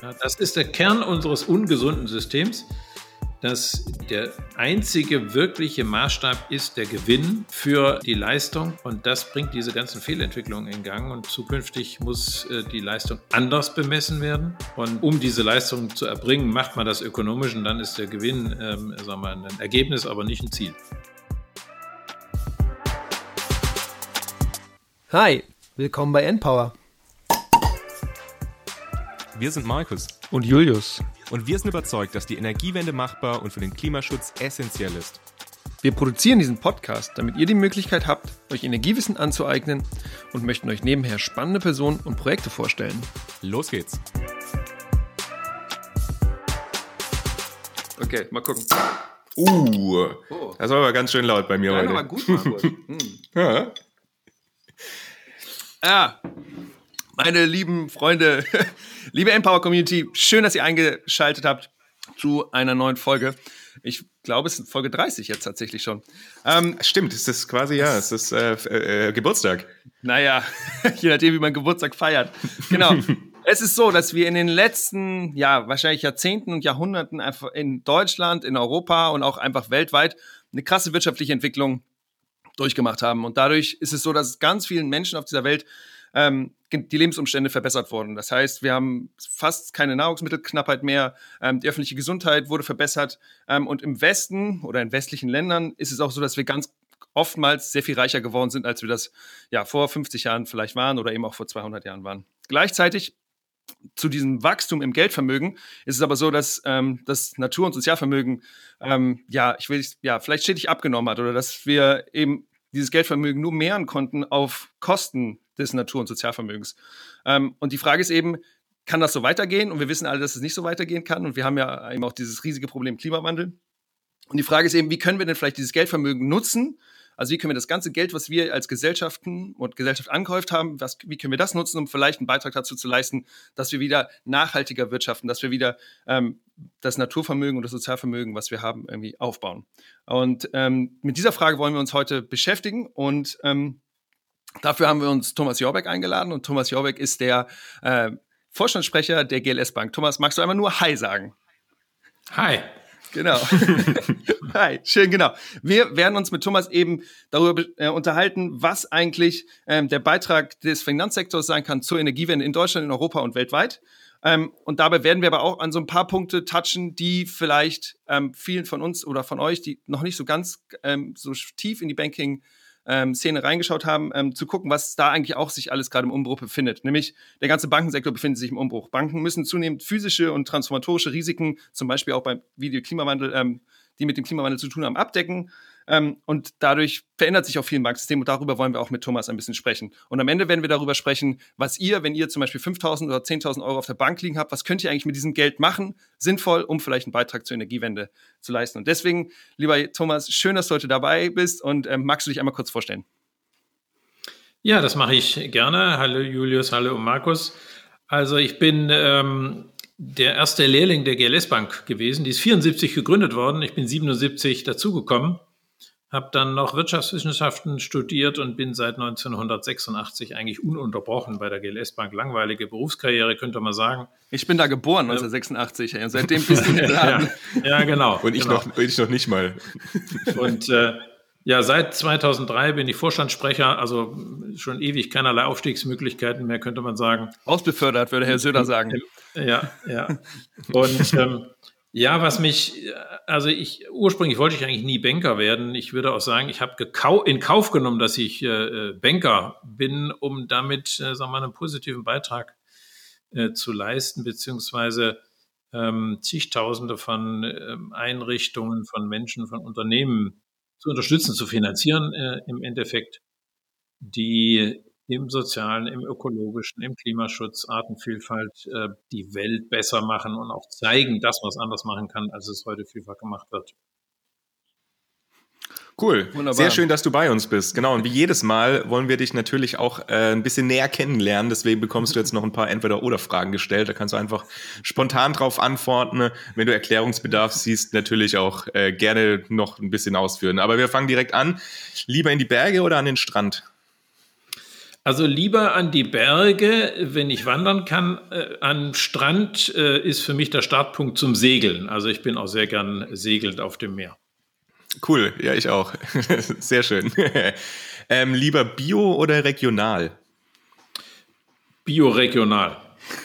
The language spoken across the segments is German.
Das ist der Kern unseres ungesunden Systems, dass der einzige wirkliche Maßstab ist der Gewinn für die Leistung und das bringt diese ganzen Fehlentwicklungen in Gang und zukünftig muss äh, die Leistung anders bemessen werden und um diese Leistung zu erbringen, macht man das ökonomisch und dann ist der Gewinn ähm, sagen wir, ein Ergebnis, aber nicht ein Ziel. Hi, willkommen bei Npower. Wir sind Markus und Julius. Und wir sind überzeugt, dass die Energiewende machbar und für den Klimaschutz essentiell ist. Wir produzieren diesen Podcast, damit ihr die Möglichkeit habt, euch Energiewissen anzueignen und möchten euch nebenher spannende Personen und Projekte vorstellen. Los geht's. Okay, mal gucken. Uh, oh. das war aber ganz schön laut bei mir ja, heute. War gut, Markus. hm. ja. Ah, meine lieben Freunde, liebe Empower Community, schön, dass ihr eingeschaltet habt zu einer neuen Folge. Ich glaube, es ist Folge 30 jetzt tatsächlich schon. Ähm, Stimmt, es ist quasi, ja, es ist äh, äh, Geburtstag. Naja, je nachdem, wie man Geburtstag feiert. Genau. es ist so, dass wir in den letzten, ja, wahrscheinlich Jahrzehnten und Jahrhunderten einfach in Deutschland, in Europa und auch einfach weltweit eine krasse wirtschaftliche Entwicklung durchgemacht haben. Und dadurch ist es so, dass ganz vielen Menschen auf dieser Welt ähm, die Lebensumstände verbessert wurden. Das heißt, wir haben fast keine Nahrungsmittelknappheit mehr, ähm, die öffentliche Gesundheit wurde verbessert ähm, und im Westen oder in westlichen Ländern ist es auch so, dass wir ganz oftmals sehr viel reicher geworden sind, als wir das ja vor 50 Jahren vielleicht waren oder eben auch vor 200 Jahren waren. Gleichzeitig zu diesem Wachstum im Geldvermögen ist es aber so, dass ähm, das Natur- und Sozialvermögen ähm, ja, ich will ja vielleicht stetig abgenommen hat oder dass wir eben dieses Geldvermögen nur mehren konnten auf Kosten des Natur- und Sozialvermögens. Ähm, und die Frage ist eben, kann das so weitergehen? Und wir wissen alle, dass es nicht so weitergehen kann. Und wir haben ja eben auch dieses riesige Problem Klimawandel. Und die Frage ist eben, wie können wir denn vielleicht dieses Geldvermögen nutzen, also wie können wir das ganze Geld, was wir als Gesellschaften und Gesellschaft angehäuft haben, was, wie können wir das nutzen, um vielleicht einen Beitrag dazu zu leisten, dass wir wieder nachhaltiger wirtschaften, dass wir wieder ähm, das Naturvermögen und das Sozialvermögen, was wir haben, irgendwie aufbauen. Und ähm, mit dieser Frage wollen wir uns heute beschäftigen und ähm, dafür haben wir uns Thomas Jorbeck eingeladen und Thomas Jorbeck ist der äh, Vorstandssprecher der GLS Bank. Thomas, magst du einmal nur Hi sagen? Hi. Genau. Hi, schön, genau. Wir werden uns mit Thomas eben darüber äh, unterhalten, was eigentlich ähm, der Beitrag des Finanzsektors sein kann zur Energiewende in Deutschland, in Europa und weltweit. Ähm, und dabei werden wir aber auch an so ein paar Punkte touchen, die vielleicht ähm, vielen von uns oder von euch, die noch nicht so ganz ähm, so tief in die Banking- ähm, Szene reingeschaut haben, ähm, zu gucken, was da eigentlich auch sich alles gerade im Umbruch befindet. Nämlich der ganze Bankensektor befindet sich im Umbruch. Banken müssen zunehmend physische und transformatorische Risiken, zum Beispiel auch beim Video-Klimawandel, ähm, die mit dem Klimawandel zu tun haben, abdecken. Ähm, und dadurch verändert sich auch viel im Banksystem und darüber wollen wir auch mit Thomas ein bisschen sprechen. Und am Ende werden wir darüber sprechen, was ihr, wenn ihr zum Beispiel 5.000 oder 10.000 Euro auf der Bank liegen habt, was könnt ihr eigentlich mit diesem Geld machen, sinnvoll, um vielleicht einen Beitrag zur Energiewende zu leisten. Und deswegen, lieber Thomas, schön, dass du heute dabei bist und ähm, magst du dich einmal kurz vorstellen? Ja, das mache ich gerne. Hallo Julius, hallo Markus. Also ich bin ähm, der erste Lehrling der GLS Bank gewesen. Die ist 74 gegründet worden. Ich bin 77 dazugekommen habe dann noch Wirtschaftswissenschaften studiert und bin seit 1986 eigentlich ununterbrochen bei der GLS Bank. Langweilige Berufskarriere, könnte man sagen. Ich bin da geboren, 1986. Ja. Seitdem bist du in ja, ja, genau. Und ich, genau. Noch, ich noch nicht mal. Und äh, ja, seit 2003 bin ich Vorstandssprecher, also schon ewig keinerlei Aufstiegsmöglichkeiten mehr, könnte man sagen. Ausbefördert, würde Herr Söder sagen. Ja, ja. Und ähm, ja, was mich, also ich ursprünglich wollte ich eigentlich nie Banker werden. Ich würde auch sagen, ich habe in Kauf genommen, dass ich äh, Banker bin, um damit, äh, sagen wir mal, einen positiven Beitrag äh, zu leisten, beziehungsweise ähm, zigtausende von ähm, Einrichtungen, von Menschen, von Unternehmen zu unterstützen, zu finanzieren äh, im Endeffekt, die im sozialen, im ökologischen, im Klimaschutz, Artenvielfalt äh, die Welt besser machen und auch zeigen, dass man es anders machen kann, als es heute vielfach gemacht wird. Cool. Wunderbar. Sehr schön, dass du bei uns bist. Genau. Und wie jedes Mal wollen wir dich natürlich auch äh, ein bisschen näher kennenlernen. Deswegen bekommst du jetzt noch ein paar Entweder-Oder-Fragen gestellt. Da kannst du einfach spontan drauf antworten. Wenn du Erklärungsbedarf siehst, natürlich auch äh, gerne noch ein bisschen ausführen. Aber wir fangen direkt an. Lieber in die Berge oder an den Strand? Also lieber an die Berge, wenn ich wandern kann. Äh, an Strand äh, ist für mich der Startpunkt zum Segeln. Also ich bin auch sehr gern segelnd auf dem Meer. Cool, ja, ich auch. Sehr schön. ähm, lieber Bio oder regional? Bio-regional.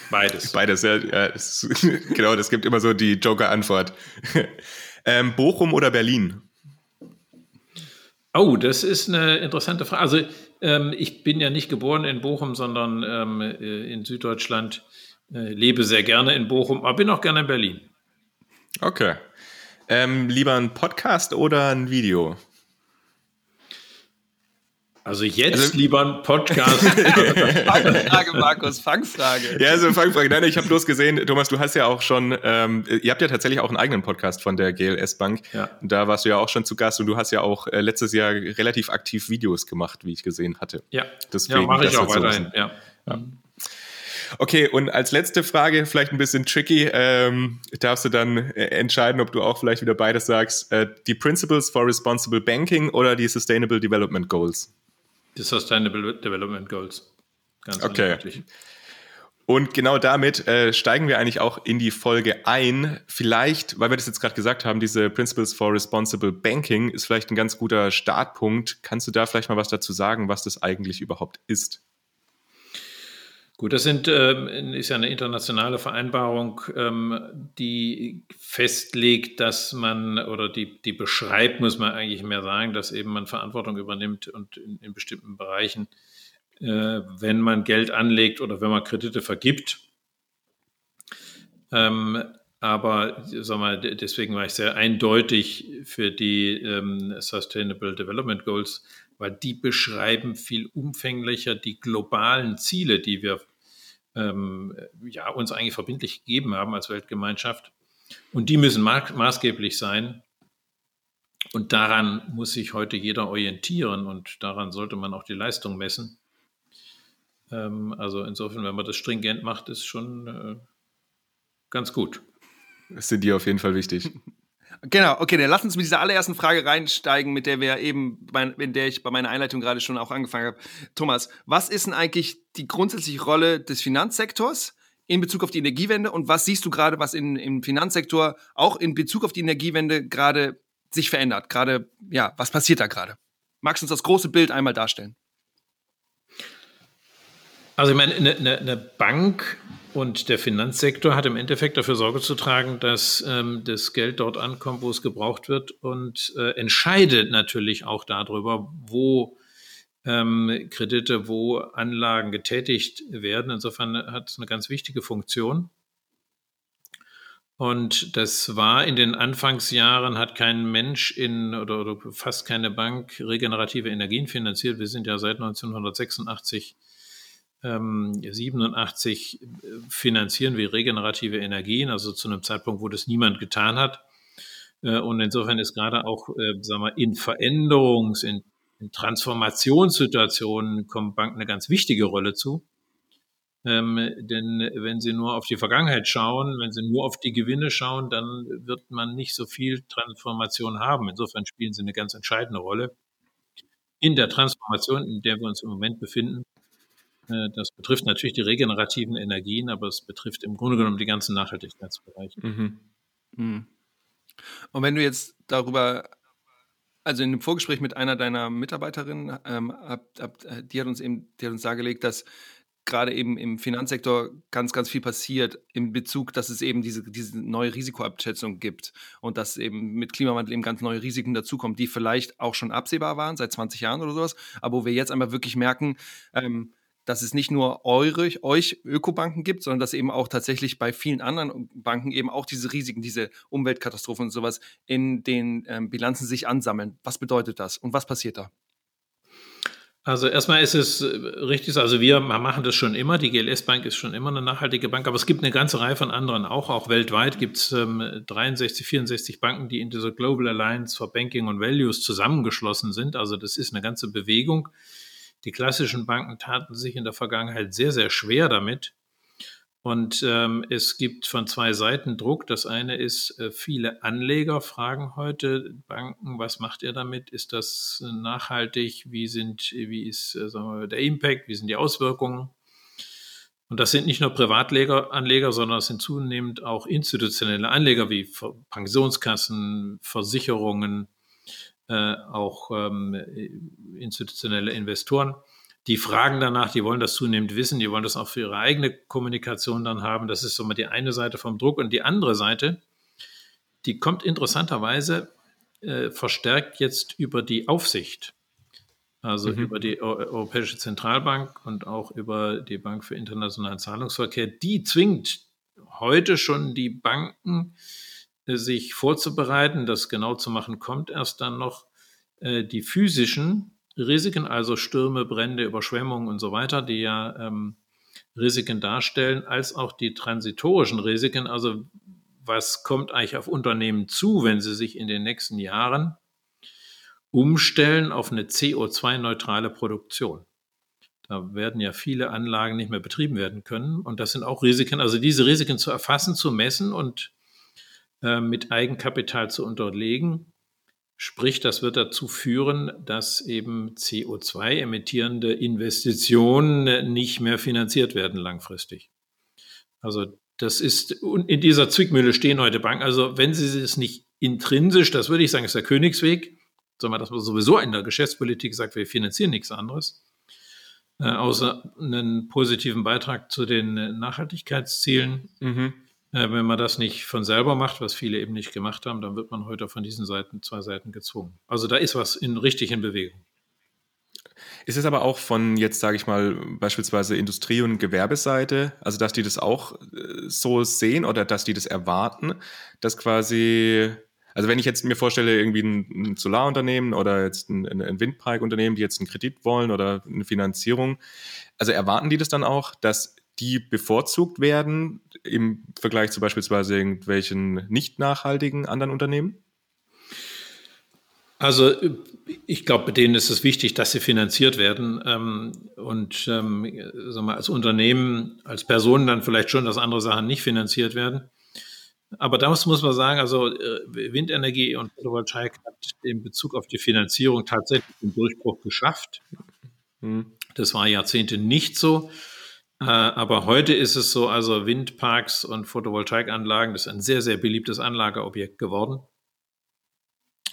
Beides. Beides, ja. ja das, genau, das gibt immer so die Joker-Antwort. ähm, Bochum oder Berlin? Oh, das ist eine interessante Frage. Also ähm, ich bin ja nicht geboren in Bochum, sondern ähm, äh, in Süddeutschland. Äh, lebe sehr gerne in Bochum, aber bin auch gerne in Berlin. Okay. Ähm, lieber ein Podcast oder ein Video? Also jetzt also, lieber ein Podcast. Fangfrage, Markus, Fangfrage. Ja, also Fangfrage. Nein, ich habe bloß gesehen, Thomas, du hast ja auch schon, ähm, ihr habt ja tatsächlich auch einen eigenen Podcast von der GLS Bank. Ja. Da warst du ja auch schon zu Gast und du hast ja auch äh, letztes Jahr relativ aktiv Videos gemacht, wie ich gesehen hatte. Ja, Deswegen, ja mache ich auch weiterhin. Ja. ja. Okay, und als letzte Frage, vielleicht ein bisschen tricky, ähm, darfst du dann äh, entscheiden, ob du auch vielleicht wieder beides sagst. Äh, die Principles for Responsible Banking oder die Sustainable Development Goals? Die Sustainable Development Goals. Ganz okay. Eindeutig. Und genau damit äh, steigen wir eigentlich auch in die Folge ein. Vielleicht, weil wir das jetzt gerade gesagt haben, diese Principles for Responsible Banking ist vielleicht ein ganz guter Startpunkt. Kannst du da vielleicht mal was dazu sagen, was das eigentlich überhaupt ist? Gut, das sind, äh, ist ja eine internationale Vereinbarung, ähm, die festlegt, dass man oder die, die beschreibt, muss man eigentlich mehr sagen, dass eben man Verantwortung übernimmt und in, in bestimmten Bereichen, äh, wenn man Geld anlegt oder wenn man Kredite vergibt. Ähm, aber sag mal, deswegen war ich sehr eindeutig für die ähm, Sustainable Development Goals, weil die beschreiben viel umfänglicher die globalen Ziele, die wir ähm, ja, uns eigentlich verbindlich gegeben haben als Weltgemeinschaft. Und die müssen ma maßgeblich sein. Und daran muss sich heute jeder orientieren und daran sollte man auch die Leistung messen. Ähm, also insofern, wenn man das stringent macht, ist schon äh, ganz gut. Das sind die auf jeden Fall wichtig. Genau, okay, dann lass uns mit dieser allerersten Frage reinsteigen, mit der wir eben, in der ich bei meiner Einleitung gerade schon auch angefangen habe. Thomas, was ist denn eigentlich die grundsätzliche Rolle des Finanzsektors in Bezug auf die Energiewende und was siehst du gerade, was in, im Finanzsektor auch in Bezug auf die Energiewende gerade sich verändert? Gerade, ja, was passiert da gerade? Magst du uns das große Bild einmal darstellen? Also ich meine, eine, eine, eine Bank und der Finanzsektor hat im Endeffekt dafür Sorge zu tragen, dass ähm, das Geld dort ankommt, wo es gebraucht wird und äh, entscheidet natürlich auch darüber, wo ähm, Kredite, wo Anlagen getätigt werden. Insofern hat es eine ganz wichtige Funktion. Und das war in den Anfangsjahren, hat kein Mensch in oder, oder fast keine Bank regenerative Energien finanziert. Wir sind ja seit 1986 ähm, 87 äh, finanzieren wir regenerative Energien, also zu einem Zeitpunkt, wo das niemand getan hat. Äh, und insofern ist gerade auch, äh, sagen wir, in Veränderungs-, in, in Transformationssituationen kommen Banken eine ganz wichtige Rolle zu. Ähm, denn wenn Sie nur auf die Vergangenheit schauen, wenn Sie nur auf die Gewinne schauen, dann wird man nicht so viel Transformation haben. Insofern spielen Sie eine ganz entscheidende Rolle in der Transformation, in der wir uns im Moment befinden. Äh, das betrifft natürlich die regenerativen Energien, aber es betrifft im Grunde genommen die ganzen Nachhaltigkeitsbereiche. Mhm. Mhm. Und wenn du jetzt darüber, also in dem Vorgespräch mit einer deiner Mitarbeiterinnen, ähm, ab, ab, die hat uns eben, die hat uns dargelegt, dass gerade eben im Finanzsektor ganz, ganz viel passiert in Bezug, dass es eben diese, diese neue Risikoabschätzung gibt und dass eben mit Klimawandel eben ganz neue Risiken dazukommen, die vielleicht auch schon absehbar waren, seit 20 Jahren oder sowas, aber wo wir jetzt einmal wirklich merken, ähm, dass es nicht nur eure, euch Ökobanken gibt, sondern dass eben auch tatsächlich bei vielen anderen Banken eben auch diese Risiken, diese Umweltkatastrophen und sowas in den ähm, Bilanzen sich ansammeln. Was bedeutet das und was passiert da? Also erstmal ist es äh, richtig, also wir machen das schon immer, die GLS Bank ist schon immer eine nachhaltige Bank, aber es gibt eine ganze Reihe von anderen auch, auch weltweit gibt es ähm, 63, 64 Banken, die in dieser Global Alliance for Banking and Values zusammengeschlossen sind, also das ist eine ganze Bewegung. Die klassischen Banken taten sich in der Vergangenheit sehr, sehr schwer damit. Und ähm, es gibt von zwei Seiten Druck. Das eine ist, äh, viele Anleger fragen heute Banken, was macht ihr damit? Ist das nachhaltig? Wie sind, wie ist äh, sagen wir, der Impact? Wie sind die Auswirkungen? Und das sind nicht nur Privatleger, sondern es sind zunehmend auch institutionelle Anleger wie Pensionskassen, Versicherungen, äh, auch ähm, institutionelle Investoren die fragen danach, die wollen das zunehmend wissen, die wollen das auch für ihre eigene Kommunikation dann haben. Das ist so mal die eine Seite vom Druck. Und die andere Seite, die kommt interessanterweise äh, verstärkt jetzt über die Aufsicht. Also mhm. über die Europäische Zentralbank und auch über die Bank für internationalen Zahlungsverkehr. Die zwingt heute schon die Banken, sich vorzubereiten. Das genau zu machen kommt erst dann noch. Äh, die physischen Risiken, also Stürme, Brände, Überschwemmungen und so weiter, die ja ähm, Risiken darstellen, als auch die transitorischen Risiken, also was kommt eigentlich auf Unternehmen zu, wenn sie sich in den nächsten Jahren umstellen auf eine CO2-neutrale Produktion. Da werden ja viele Anlagen nicht mehr betrieben werden können. Und das sind auch Risiken. Also diese Risiken zu erfassen, zu messen und äh, mit Eigenkapital zu unterlegen, Sprich, das wird dazu führen, dass eben CO2-emittierende Investitionen nicht mehr finanziert werden langfristig. Also das ist, in dieser Zwickmühle stehen heute Banken. Also wenn sie es nicht intrinsisch, das würde ich sagen, ist der Königsweg, sondern dass man sowieso in der Geschäftspolitik sagt, wir finanzieren nichts anderes, äh, außer einen positiven Beitrag zu den Nachhaltigkeitszielen. Mhm. Äh, wenn man das nicht von selber macht, was viele eben nicht gemacht haben, dann wird man heute von diesen Seiten, zwei Seiten gezwungen. Also da ist was in, richtig in Bewegung. Ist es aber auch von jetzt, sage ich mal, beispielsweise Industrie- und Gewerbeseite, also dass die das auch äh, so sehen oder dass die das erwarten, dass quasi, also wenn ich jetzt mir vorstelle, irgendwie ein, ein Solarunternehmen oder jetzt ein, ein Windparkunternehmen, die jetzt einen Kredit wollen oder eine Finanzierung, also erwarten die das dann auch, dass die bevorzugt werden im Vergleich zu beispielsweise irgendwelchen nicht nachhaltigen anderen Unternehmen? Also ich glaube, denen ist es wichtig, dass sie finanziert werden ähm, und ähm, wir, als Unternehmen, als Personen dann vielleicht schon, dass andere Sachen nicht finanziert werden. Aber da muss man sagen, also äh, Windenergie und Photovoltaik hat in Bezug auf die Finanzierung tatsächlich den Durchbruch geschafft. Mhm. Das war Jahrzehnte nicht so. Äh, aber heute ist es so, also Windparks und Photovoltaikanlagen, das ist ein sehr, sehr beliebtes Anlageobjekt geworden.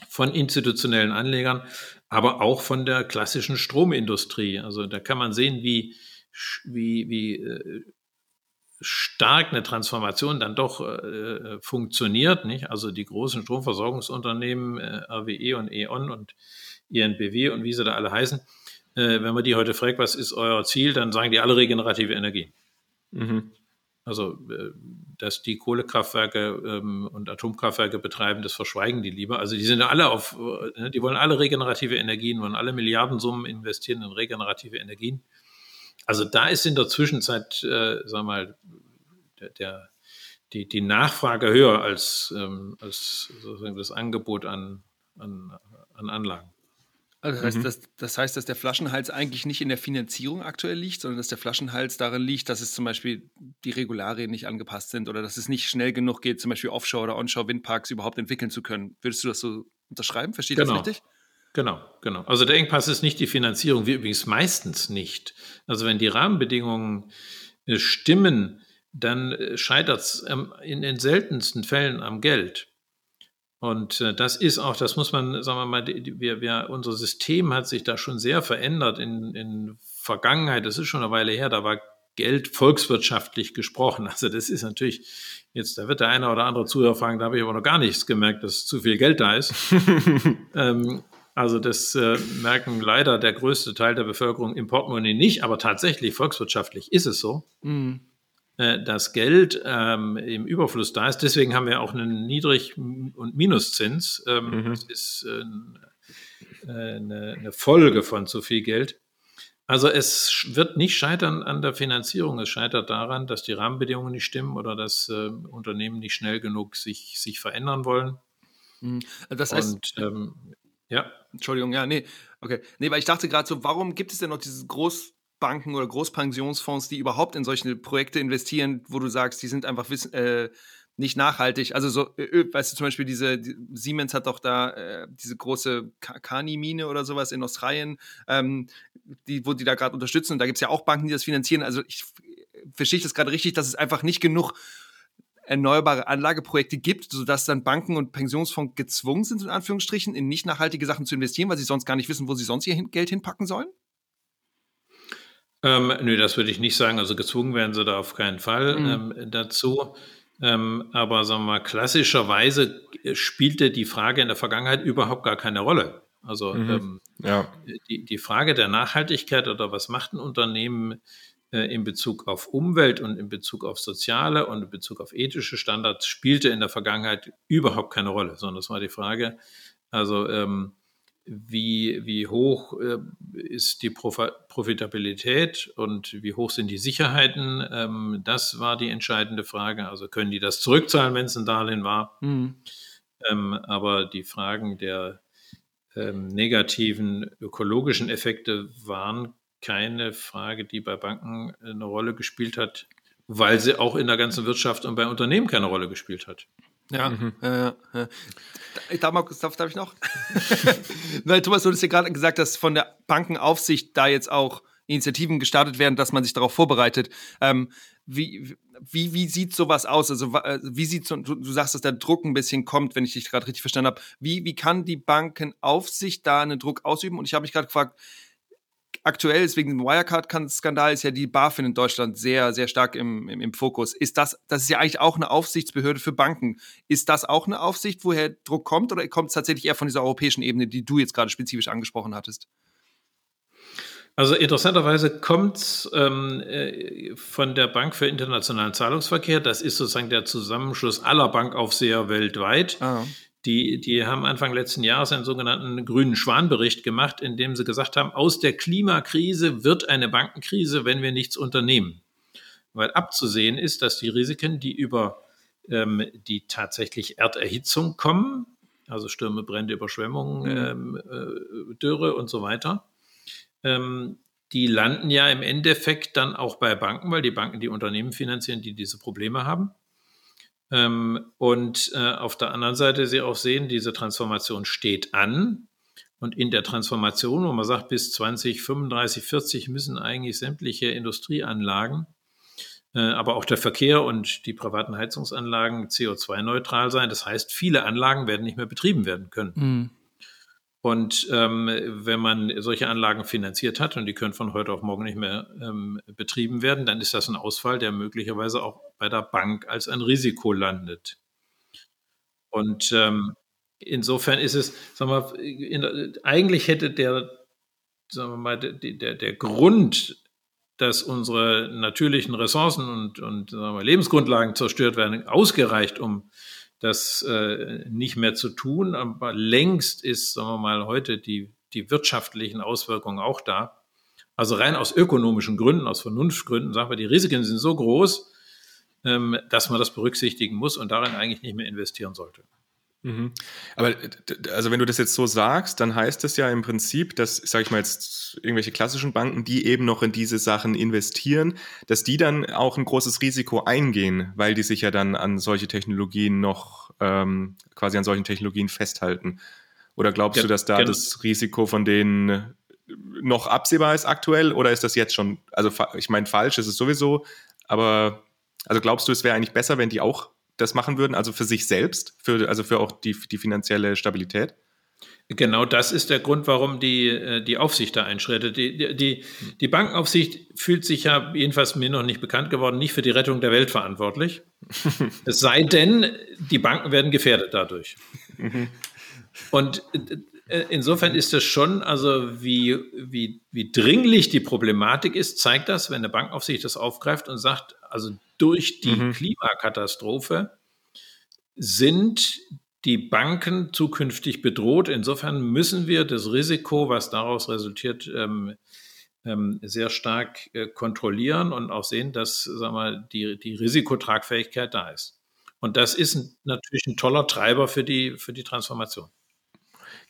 Von institutionellen Anlegern, aber auch von der klassischen Stromindustrie. Also da kann man sehen, wie, wie, wie äh, stark eine Transformation dann doch äh, funktioniert. Nicht? Also die großen Stromversorgungsunternehmen, äh, RWE und E.ON und INBW und wie sie da alle heißen, äh, wenn man die heute fragt, was ist euer Ziel, dann sagen die alle regenerative Energie. Mhm. Also, äh, dass die Kohlekraftwerke ähm, und Atomkraftwerke betreiben, das verschweigen die lieber. Also, die sind alle auf, äh, die wollen alle regenerative Energien, wollen alle Milliardensummen investieren in regenerative Energien. Also, da ist in der Zwischenzeit, äh, sagen wir mal, der, der die, die Nachfrage höher als, ähm, als das Angebot an, an, an Anlagen. Also das, heißt, mhm. das, das, heißt, dass der Flaschenhals eigentlich nicht in der Finanzierung aktuell liegt, sondern dass der Flaschenhals darin liegt, dass es zum Beispiel die Regularien nicht angepasst sind oder dass es nicht schnell genug geht, zum Beispiel Offshore- oder Onshore-Windparks überhaupt entwickeln zu können. Würdest du das so unterschreiben? Versteht genau. das richtig? Genau, genau. Also der Engpass ist nicht die Finanzierung, wie übrigens meistens nicht. Also wenn die Rahmenbedingungen äh, stimmen, dann äh, scheitert es in den seltensten Fällen am Geld. Und äh, das ist auch, das muss man, sagen wir mal, wir, wir, unser System hat sich da schon sehr verändert in, in Vergangenheit. Das ist schon eine Weile her, da war Geld volkswirtschaftlich gesprochen. Also das ist natürlich jetzt, da wird der eine oder andere Zuhörer fragen, da habe ich aber noch gar nichts gemerkt, dass zu viel Geld da ist. ähm, also das äh, merken leider der größte Teil der Bevölkerung im Portemonnaie nicht, aber tatsächlich volkswirtschaftlich ist es so. Mhm. Äh, das Geld ähm, im Überfluss da ist. Deswegen haben wir auch einen Niedrig- und Minuszins. Ähm, mhm. Das ist äh, eine, eine, Folge von zu viel Geld. Also es wird nicht scheitern an der Finanzierung. Es scheitert daran, dass die Rahmenbedingungen nicht stimmen oder dass äh, Unternehmen nicht schnell genug sich, sich verändern wollen. Mhm. Das heißt, und, ähm, ja. Entschuldigung, ja, nee, okay. Nee, weil ich dachte gerade so, warum gibt es denn noch dieses groß Großbanken oder Großpensionsfonds, die überhaupt in solche Projekte investieren, wo du sagst, die sind einfach äh, nicht nachhaltig. Also so, weißt du, zum Beispiel diese, die, Siemens hat doch da äh, diese große Kani-Mine oder sowas in Australien, ähm, die, wo die da gerade unterstützen. Und da gibt es ja auch Banken, die das finanzieren. Also ich verstehe ich das gerade richtig, dass es einfach nicht genug erneuerbare Anlageprojekte gibt, sodass dann Banken und Pensionsfonds gezwungen sind, in Anführungsstrichen, in nicht nachhaltige Sachen zu investieren, weil sie sonst gar nicht wissen, wo sie sonst ihr Geld hinpacken sollen? Ähm, nö, das würde ich nicht sagen. Also gezwungen werden sie da auf keinen Fall mhm. ähm, dazu. Ähm, aber sagen wir mal, klassischerweise spielte die Frage in der Vergangenheit überhaupt gar keine Rolle. Also mhm. ähm, ja. die, die Frage der Nachhaltigkeit oder was macht ein Unternehmen äh, in Bezug auf Umwelt und in Bezug auf soziale und in Bezug auf ethische Standards spielte in der Vergangenheit überhaupt keine Rolle, sondern es war die Frage, also ähm, wie, wie hoch äh, ist die Profitabilität und wie hoch sind die Sicherheiten? Ähm, das war die entscheidende Frage. Also können die das zurückzahlen, wenn es ein Darlehen war? Mhm. Ähm, aber die Fragen der ähm, negativen ökologischen Effekte waren keine Frage, die bei Banken eine Rolle gespielt hat, weil sie auch in der ganzen Wirtschaft und bei Unternehmen keine Rolle gespielt hat. Ja, mhm. äh, äh. Darf, darf, darf ich noch? Weil Thomas, du hast ja gerade gesagt, dass von der Bankenaufsicht da jetzt auch Initiativen gestartet werden, dass man sich darauf vorbereitet. Ähm, wie, wie, wie sieht sowas aus? Also, äh, wie sieht so, du, du sagst, dass der Druck ein bisschen kommt, wenn ich dich gerade richtig verstanden habe. Wie, wie kann die Bankenaufsicht da einen Druck ausüben? Und ich habe mich gerade gefragt, aktuell ist wegen dem Wirecard-Skandal ist ja die BaFin in Deutschland sehr, sehr stark im, im, im, Fokus. Ist das, das ist ja eigentlich auch eine Aufsichtsbehörde für Banken. Ist das auch eine Aufsicht, woher Druck kommt oder kommt es tatsächlich eher von dieser europäischen Ebene, die du jetzt gerade spezifisch angesprochen hattest? Also interessanterweise kommt es ähm, äh, von der Bank für internationalen Zahlungsverkehr. Das ist sozusagen der Zusammenschluss aller Bankaufseher weltweit. Ah. Die, die haben Anfang letzten Jahres einen sogenannten grünen Schwanbericht gemacht, in dem sie gesagt haben, aus der Klimakrise wird eine Bankenkrise, wenn wir nichts unternehmen. Weil abzusehen ist, dass die Risiken, die über ähm, die tatsächlich Erderhitzung kommen, also Stürme, Brände, Überschwemmungen, mhm. ähm, äh, Dürre und so weiter, ähm, die landen ja im Endeffekt dann auch bei Banken, weil die Banken die Unternehmen finanzieren, die diese Probleme haben. Ähm, und äh, auf der anderen Seite Sie auch sehen, diese Transformation steht an. Und in der Transformation, wo man sagt, bis 2035, 40 müssen eigentlich sämtliche Industrieanlagen, äh, aber auch der Verkehr und die privaten Heizungsanlagen CO2-neutral sein. Das heißt, viele Anlagen werden nicht mehr betrieben werden können. Mhm. Und ähm, wenn man solche Anlagen finanziert hat und die können von heute auf morgen nicht mehr ähm, betrieben werden, dann ist das ein Ausfall, der möglicherweise auch bei der Bank als ein Risiko landet. Und ähm, insofern ist es, sagen wir, in, eigentlich hätte der, sagen wir mal, der, der, Grund, dass unsere natürlichen Ressourcen und, und sagen wir, Lebensgrundlagen zerstört werden, ausgereicht, um das äh, nicht mehr zu tun. Aber längst ist, sagen wir mal, heute die, die wirtschaftlichen Auswirkungen auch da. Also rein aus ökonomischen Gründen, aus Vernunftgründen, sagen wir, die Risiken sind so groß, ähm, dass man das berücksichtigen muss und darin eigentlich nicht mehr investieren sollte. Mhm. Aber also wenn du das jetzt so sagst, dann heißt das ja im Prinzip, dass, sage ich mal jetzt, irgendwelche klassischen Banken, die eben noch in diese Sachen investieren, dass die dann auch ein großes Risiko eingehen, weil die sich ja dann an solche Technologien noch ähm, quasi an solchen Technologien festhalten. Oder glaubst ja, du, dass da genau. das Risiko von denen noch absehbar ist aktuell? Oder ist das jetzt schon, also ich meine, falsch ist es sowieso, aber also glaubst du, es wäre eigentlich besser, wenn die auch das machen würden, also für sich selbst, für, also für auch die, die finanzielle Stabilität? Genau das ist der Grund, warum die, äh, die Aufsicht da einschreitet. Die, die, die Bankenaufsicht fühlt sich ja, jedenfalls mir noch nicht bekannt geworden, nicht für die Rettung der Welt verantwortlich. es sei denn, die Banken werden gefährdet dadurch. Mhm. Und äh, insofern ist es schon, also wie, wie, wie dringlich die Problematik ist, zeigt das, wenn eine Bankenaufsicht das aufgreift und sagt, also durch die mhm. Klimakatastrophe sind die Banken zukünftig bedroht. Insofern müssen wir das Risiko, was daraus resultiert, ähm, ähm, sehr stark äh, kontrollieren und auch sehen, dass sagen wir, die, die Risikotragfähigkeit da ist. Und das ist natürlich ein toller Treiber für die, für die Transformation.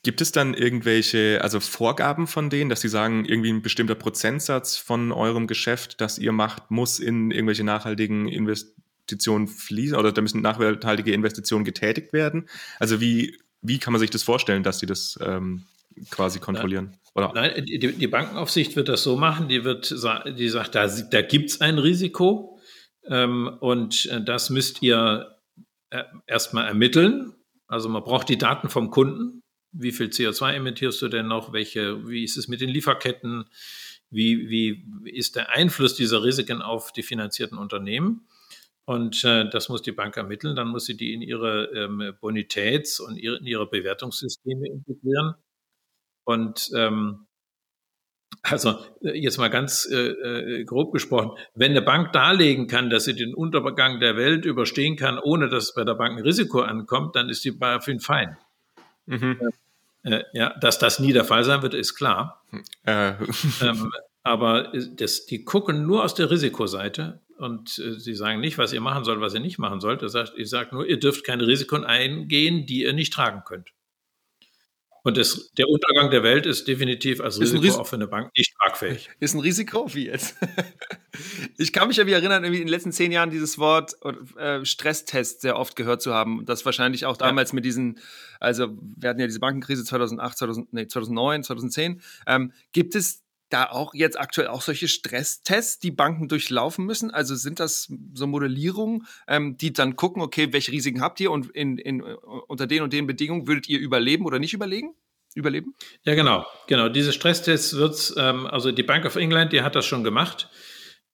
Gibt es dann irgendwelche, also Vorgaben von denen, dass sie sagen, irgendwie ein bestimmter Prozentsatz von eurem Geschäft, das ihr macht, muss in irgendwelche nachhaltigen Investitionen fließen oder da müssen nachhaltige Investitionen getätigt werden? Also wie, wie kann man sich das vorstellen, dass sie das ähm, quasi kontrollieren? Oder? Nein, die, die, Bankenaufsicht wird das so machen, die wird, die sagt, da, da gibt es ein Risiko ähm, und äh, das müsst ihr äh, erstmal ermitteln. Also man braucht die Daten vom Kunden wie viel CO2 emittierst du denn noch? Welche, wie ist es mit den Lieferketten? Wie, wie ist der Einfluss dieser Risiken auf die finanzierten Unternehmen? Und äh, das muss die Bank ermitteln. Dann muss sie die in ihre ähm, Bonitäts- und ihre, in ihre Bewertungssysteme integrieren. Und ähm, also äh, jetzt mal ganz äh, äh, grob gesprochen, wenn eine Bank darlegen kann, dass sie den Untergang der Welt überstehen kann, ohne dass es bei der Bank ein Risiko ankommt, dann ist die BaFin fein. Mhm. Äh, ja, dass das nie der Fall sein wird, ist klar. Äh. Ähm, aber das, die gucken nur aus der Risikoseite und äh, sie sagen nicht, was ihr machen sollt, was ihr nicht machen sollt. Das heißt, ich sage nur, ihr dürft keine Risiken eingehen, die ihr nicht tragen könnt. Und das, der Untergang der Welt ist definitiv als Risiko Ris auch für eine Bank nicht tragfähig. Ist ein Risiko? Wie jetzt? ich kann mich ja wie erinnern, irgendwie in den letzten zehn Jahren dieses Wort äh, Stresstest sehr oft gehört zu haben. Das wahrscheinlich auch damals ja. mit diesen, also wir hatten ja diese Bankenkrise 2008, 2000, nee, 2009, 2010. Ähm, gibt es da auch jetzt aktuell auch solche Stresstests, die Banken durchlaufen müssen? Also sind das so Modellierungen, ähm, die dann gucken, okay, welche Risiken habt ihr und in, in, unter den und den Bedingungen würdet ihr überleben oder nicht überlegen? Überleben? Ja, genau, genau. Diese Stresstests wird ähm, also die Bank of England, die hat das schon gemacht.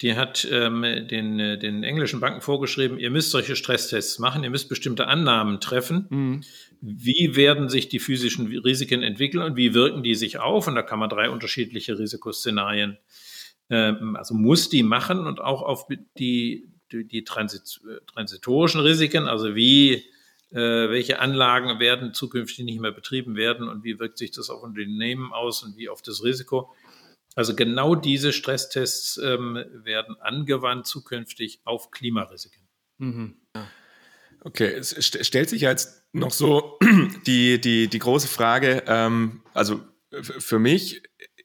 Die hat ähm, den, den englischen Banken vorgeschrieben, ihr müsst solche Stresstests machen, ihr müsst bestimmte Annahmen treffen. Mhm wie werden sich die physischen Risiken entwickeln und wie wirken die sich auf? Und da kann man drei unterschiedliche Risikoszenarien, ähm, also muss die machen und auch auf die, die, die Transit, transitorischen Risiken, also wie, äh, welche Anlagen werden zukünftig nicht mehr betrieben werden und wie wirkt sich das auf Unternehmen aus und wie auf das Risiko. Also genau diese Stresstests ähm, werden angewandt zukünftig auf Klimarisiken. Mhm. Ja. Okay, es stellt sich jetzt noch so die, die, die große Frage, ähm, also für mich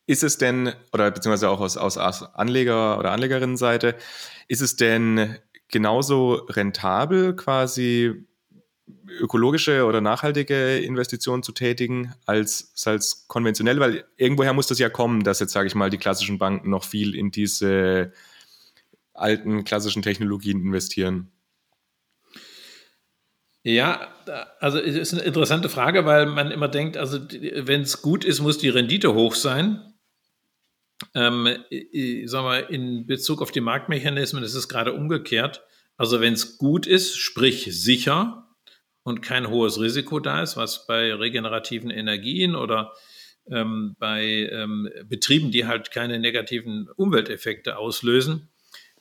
ist es denn, oder beziehungsweise auch aus, aus Anleger- oder Anlegerinnenseite, ist es denn genauso rentabel quasi ökologische oder nachhaltige Investitionen zu tätigen als, als konventionell, weil irgendwoher muss das ja kommen, dass jetzt, sage ich mal, die klassischen Banken noch viel in diese alten klassischen Technologien investieren. Ja, also es ist eine interessante Frage, weil man immer denkt, also wenn es gut ist, muss die Rendite hoch sein. Ähm, sagen wir, in Bezug auf die Marktmechanismen ist es gerade umgekehrt. Also wenn es gut ist, sprich sicher und kein hohes Risiko da ist, was bei regenerativen Energien oder ähm, bei ähm, Betrieben, die halt keine negativen Umwelteffekte auslösen,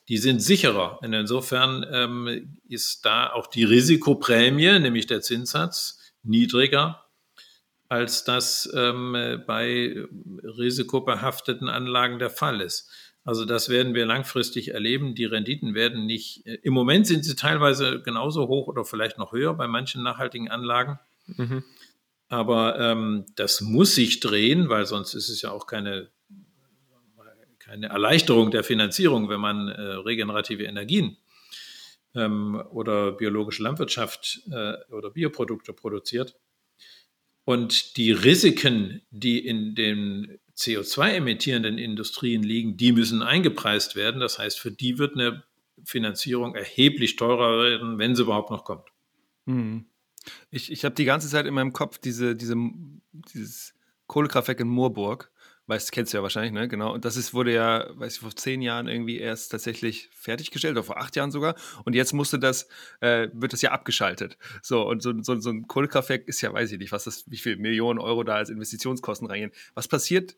die sind sicherer. Und insofern ähm, ist da auch die Risikoprämie, nämlich der Zinssatz, niedriger, als das ähm, bei risikobehafteten Anlagen der Fall ist. Also das werden wir langfristig erleben. Die Renditen werden nicht, äh, im Moment sind sie teilweise genauso hoch oder vielleicht noch höher bei manchen nachhaltigen Anlagen. Mhm. Aber ähm, das muss sich drehen, weil sonst ist es ja auch keine eine Erleichterung der Finanzierung, wenn man äh, regenerative Energien ähm, oder biologische Landwirtschaft äh, oder Bioprodukte produziert. Und die Risiken, die in den CO2-emittierenden Industrien liegen, die müssen eingepreist werden. Das heißt, für die wird eine Finanzierung erheblich teurer werden, wenn sie überhaupt noch kommt. Hm. Ich, ich habe die ganze Zeit in meinem Kopf diese, diese, dieses Kohlekraftwerk in Moorburg Weißt, kennst du ja wahrscheinlich, ne? Genau. Und das ist, wurde ja, weiß ich, vor zehn Jahren irgendwie erst tatsächlich fertiggestellt, oder vor acht Jahren sogar. Und jetzt musste das, äh, wird das ja abgeschaltet. So, und so, so, so ein Kohlekraftwerk ist ja, weiß ich nicht, was das, wie viel Millionen Euro da als Investitionskosten reingehen. Was passiert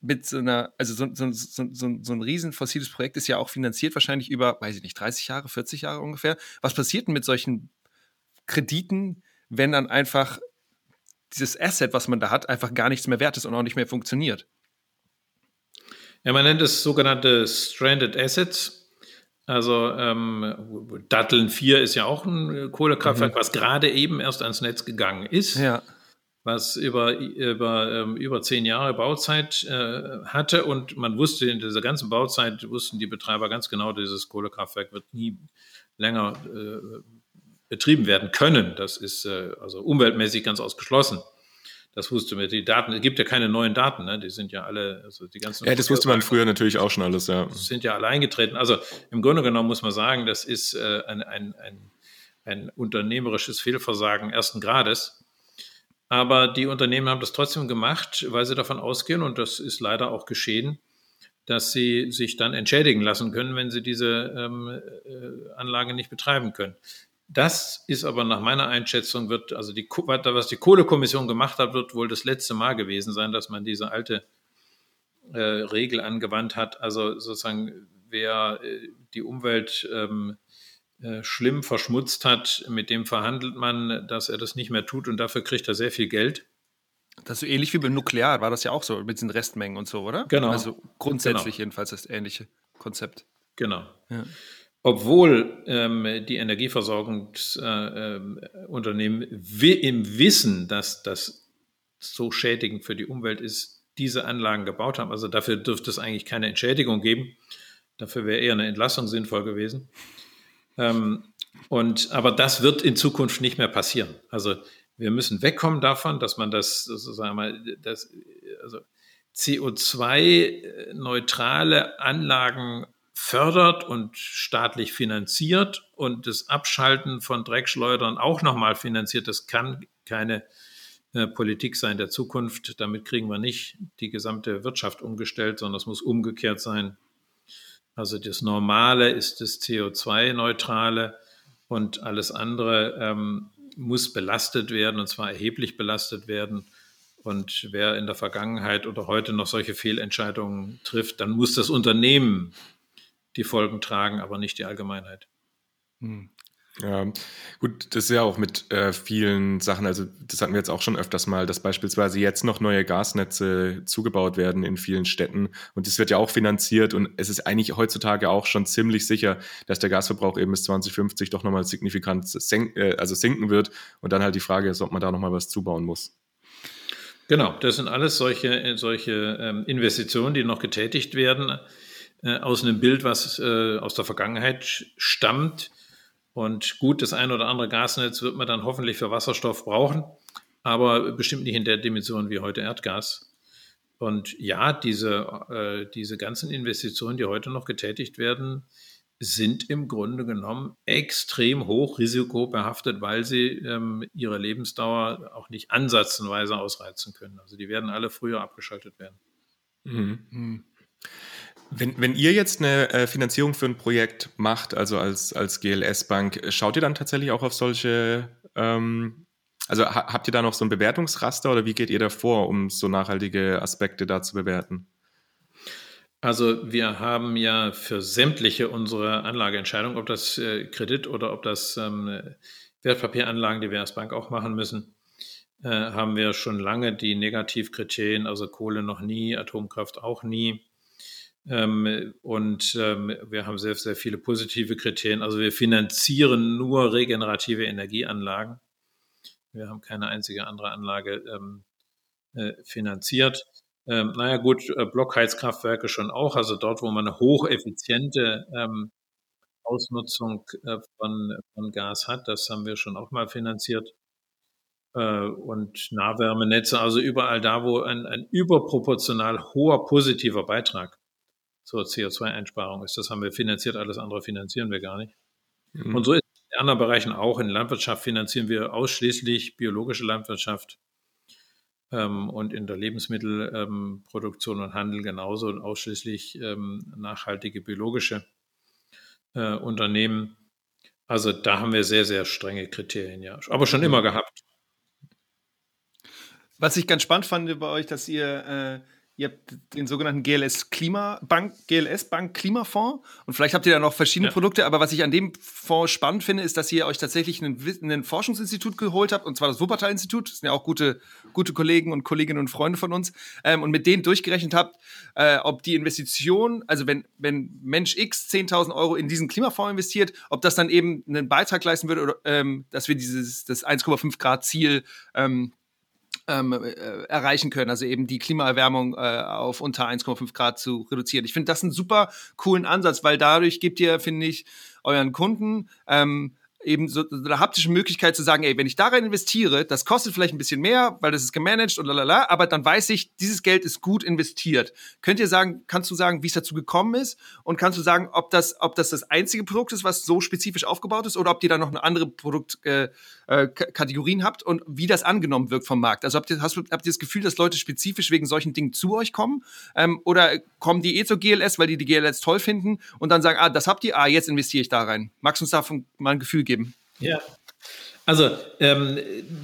mit so einer, also so, so, so, so, so ein riesen fossiles Projekt ist ja auch finanziert wahrscheinlich über, weiß ich nicht, 30 Jahre, 40 Jahre ungefähr. Was passiert denn mit solchen Krediten, wenn dann einfach dieses Asset, was man da hat, einfach gar nichts mehr wert ist und auch nicht mehr funktioniert. Ja, man nennt es sogenannte Stranded Assets. Also ähm, Datteln 4 ist ja auch ein Kohlekraftwerk, mhm. was gerade eben erst ans Netz gegangen ist. Ja. was über, über, ähm, über zehn Jahre Bauzeit äh, hatte. Und man wusste in dieser ganzen Bauzeit, wussten die Betreiber ganz genau, dieses Kohlekraftwerk wird nie länger äh, betrieben werden können. Das ist äh, also umweltmäßig ganz ausgeschlossen. Das wusste man. Die Daten, es gibt ja keine neuen Daten, ne? die sind ja alle, also die ganzen. Ja, das wusste man früher natürlich auch schon alles, ja. Sind ja alle eingetreten. Also im Grunde genommen muss man sagen, das ist äh, ein, ein, ein, ein unternehmerisches Fehlversagen ersten Grades. Aber die Unternehmen haben das trotzdem gemacht, weil sie davon ausgehen, und das ist leider auch geschehen, dass sie sich dann entschädigen lassen können, wenn sie diese ähm, äh, Anlage nicht betreiben können. Das ist aber nach meiner Einschätzung wird, also die, was die Kohlekommission gemacht hat, wird wohl das letzte Mal gewesen sein, dass man diese alte äh, Regel angewandt hat. Also sozusagen, wer äh, die Umwelt ähm, äh, schlimm verschmutzt hat, mit dem verhandelt man, dass er das nicht mehr tut und dafür kriegt er sehr viel Geld. Das ist so ähnlich wie beim Nuklear, war das ja auch so mit diesen Restmengen und so, oder? Genau. Also grundsätzlich genau. jedenfalls das ähnliche Konzept. Genau. Ja obwohl ähm, die Energieversorgungsunternehmen äh, im Wissen, dass das so schädigend für die Umwelt ist, diese Anlagen gebaut haben. Also dafür dürfte es eigentlich keine Entschädigung geben. Dafür wäre eher eine Entlassung sinnvoll gewesen. Ähm, und, aber das wird in Zukunft nicht mehr passieren. Also wir müssen wegkommen davon, dass man das, sozusagen mal, das, also CO2-neutrale Anlagen fördert und staatlich finanziert und das Abschalten von Dreckschleudern auch nochmal finanziert. Das kann keine äh, Politik sein der Zukunft. Damit kriegen wir nicht die gesamte Wirtschaft umgestellt, sondern es muss umgekehrt sein. Also das Normale ist das CO2-Neutrale und alles andere ähm, muss belastet werden und zwar erheblich belastet werden. Und wer in der Vergangenheit oder heute noch solche Fehlentscheidungen trifft, dann muss das Unternehmen die Folgen tragen, aber nicht die Allgemeinheit. Hm. Ja, gut, das ist ja auch mit äh, vielen Sachen, also das hatten wir jetzt auch schon öfters mal, dass beispielsweise jetzt noch neue Gasnetze zugebaut werden in vielen Städten und das wird ja auch finanziert und es ist eigentlich heutzutage auch schon ziemlich sicher, dass der Gasverbrauch eben bis 2050 doch nochmal signifikant senk, äh, also sinken wird und dann halt die Frage ist, ob man da nochmal was zubauen muss. Genau, das sind alles solche, solche ähm, Investitionen, die noch getätigt werden äh, aus einem Bild, was äh, aus der Vergangenheit stammt. Und gut, das ein oder andere Gasnetz wird man dann hoffentlich für Wasserstoff brauchen, aber bestimmt nicht in der Dimension wie heute Erdgas. Und ja, diese, äh, diese ganzen Investitionen, die heute noch getätigt werden, sind im Grunde genommen extrem hoch risikobehaftet, weil sie ähm, ihre Lebensdauer auch nicht ansatzweise ausreizen können. Also die werden alle früher abgeschaltet werden. Mhm. Wenn, wenn ihr jetzt eine äh, Finanzierung für ein Projekt macht, also als, als GLS-Bank, schaut ihr dann tatsächlich auch auf solche, ähm, also ha habt ihr da noch so ein Bewertungsraster oder wie geht ihr da vor, um so nachhaltige Aspekte da zu bewerten? Also wir haben ja für sämtliche unsere Anlageentscheidungen, ob das äh, Kredit oder ob das ähm, Wertpapieranlagen, die wir als Bank auch machen müssen, äh, haben wir schon lange die Negativkriterien, also Kohle noch nie, Atomkraft auch nie. Ähm, und ähm, wir haben sehr, sehr viele positive Kriterien. Also wir finanzieren nur regenerative Energieanlagen. Wir haben keine einzige andere Anlage ähm, äh, finanziert. Ähm, naja gut, äh, Blockheizkraftwerke schon auch. Also dort, wo man eine hocheffiziente ähm, Ausnutzung äh, von, von Gas hat, das haben wir schon auch mal finanziert. Äh, und Nahwärmenetze, also überall da, wo ein, ein überproportional hoher positiver Beitrag zur CO2-Einsparung ist. Das haben wir finanziert, alles andere finanzieren wir gar nicht. Mhm. Und so ist es in anderen Bereichen auch. In Landwirtschaft finanzieren wir ausschließlich biologische Landwirtschaft ähm, und in der Lebensmittelproduktion ähm, und Handel genauso und ausschließlich ähm, nachhaltige biologische äh, Unternehmen. Also da haben wir sehr, sehr strenge Kriterien, ja. Aber schon immer gehabt. Was ich ganz spannend fand bei euch, dass ihr äh Ihr habt den sogenannten GLS Klimabank, GLS Bank Klimafonds und vielleicht habt ihr da noch verschiedene ja. Produkte, aber was ich an dem Fonds spannend finde, ist, dass ihr euch tatsächlich ein Forschungsinstitut geholt habt, und zwar das Wuppertal-Institut. Das sind ja auch gute, gute Kollegen und Kolleginnen und Freunde von uns. Ähm, und mit denen durchgerechnet habt, äh, ob die Investition, also wenn, wenn Mensch X 10.000 Euro in diesen Klimafonds investiert, ob das dann eben einen Beitrag leisten würde, oder, ähm, dass wir dieses das 1,5 Grad Ziel ähm, ähm, äh, erreichen können, also eben die Klimaerwärmung äh, auf unter 1,5 Grad zu reduzieren. Ich finde das einen super coolen Ansatz, weil dadurch gibt ihr, finde ich, euren Kunden ähm, eben so eine haptische Möglichkeit zu sagen, ey, wenn ich da rein investiere, das kostet vielleicht ein bisschen mehr, weil das ist gemanagt und lalala, aber dann weiß ich, dieses Geld ist gut investiert. Könnt ihr sagen, kannst du sagen, wie es dazu gekommen ist und kannst du sagen, ob das, ob das das einzige Produkt ist, was so spezifisch aufgebaut ist oder ob ihr da noch eine andere Produktkategorien äh, äh habt und wie das angenommen wirkt vom Markt? Also habt ihr, hast, habt ihr das Gefühl, dass Leute spezifisch wegen solchen Dingen zu euch kommen ähm, oder kommen die eh zur GLS, weil die die GLS toll finden und dann sagen, ah, das habt ihr, ah, jetzt investiere ich da rein. Magst du uns davon mal ein Gefühl geben? Ja. Also ähm,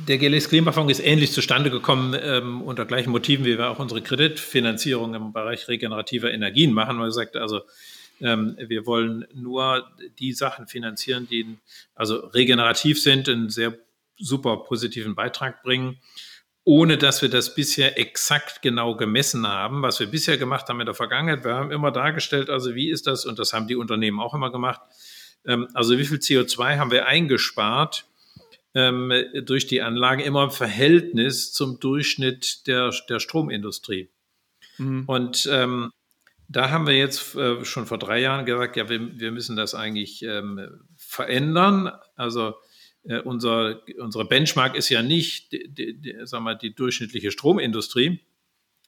der GLS Klimafonds ist ähnlich zustande gekommen ähm, unter gleichen Motiven, wie wir auch unsere Kreditfinanzierung im Bereich regenerativer Energien machen. Man sagt also, ähm, wir wollen nur die Sachen finanzieren, die also regenerativ sind, einen sehr super positiven Beitrag bringen, ohne dass wir das bisher exakt genau gemessen haben, was wir bisher gemacht haben in der Vergangenheit. Wir haben immer dargestellt, also wie ist das, und das haben die Unternehmen auch immer gemacht, also wie viel CO2 haben wir eingespart ähm, durch die Anlage immer im Verhältnis zum Durchschnitt der, der Stromindustrie. Mhm. Und ähm, da haben wir jetzt äh, schon vor drei Jahren gesagt, ja, wir, wir müssen das eigentlich ähm, verändern. Also äh, unser, unsere Benchmark ist ja nicht die, die, die, sagen wir, die durchschnittliche Stromindustrie,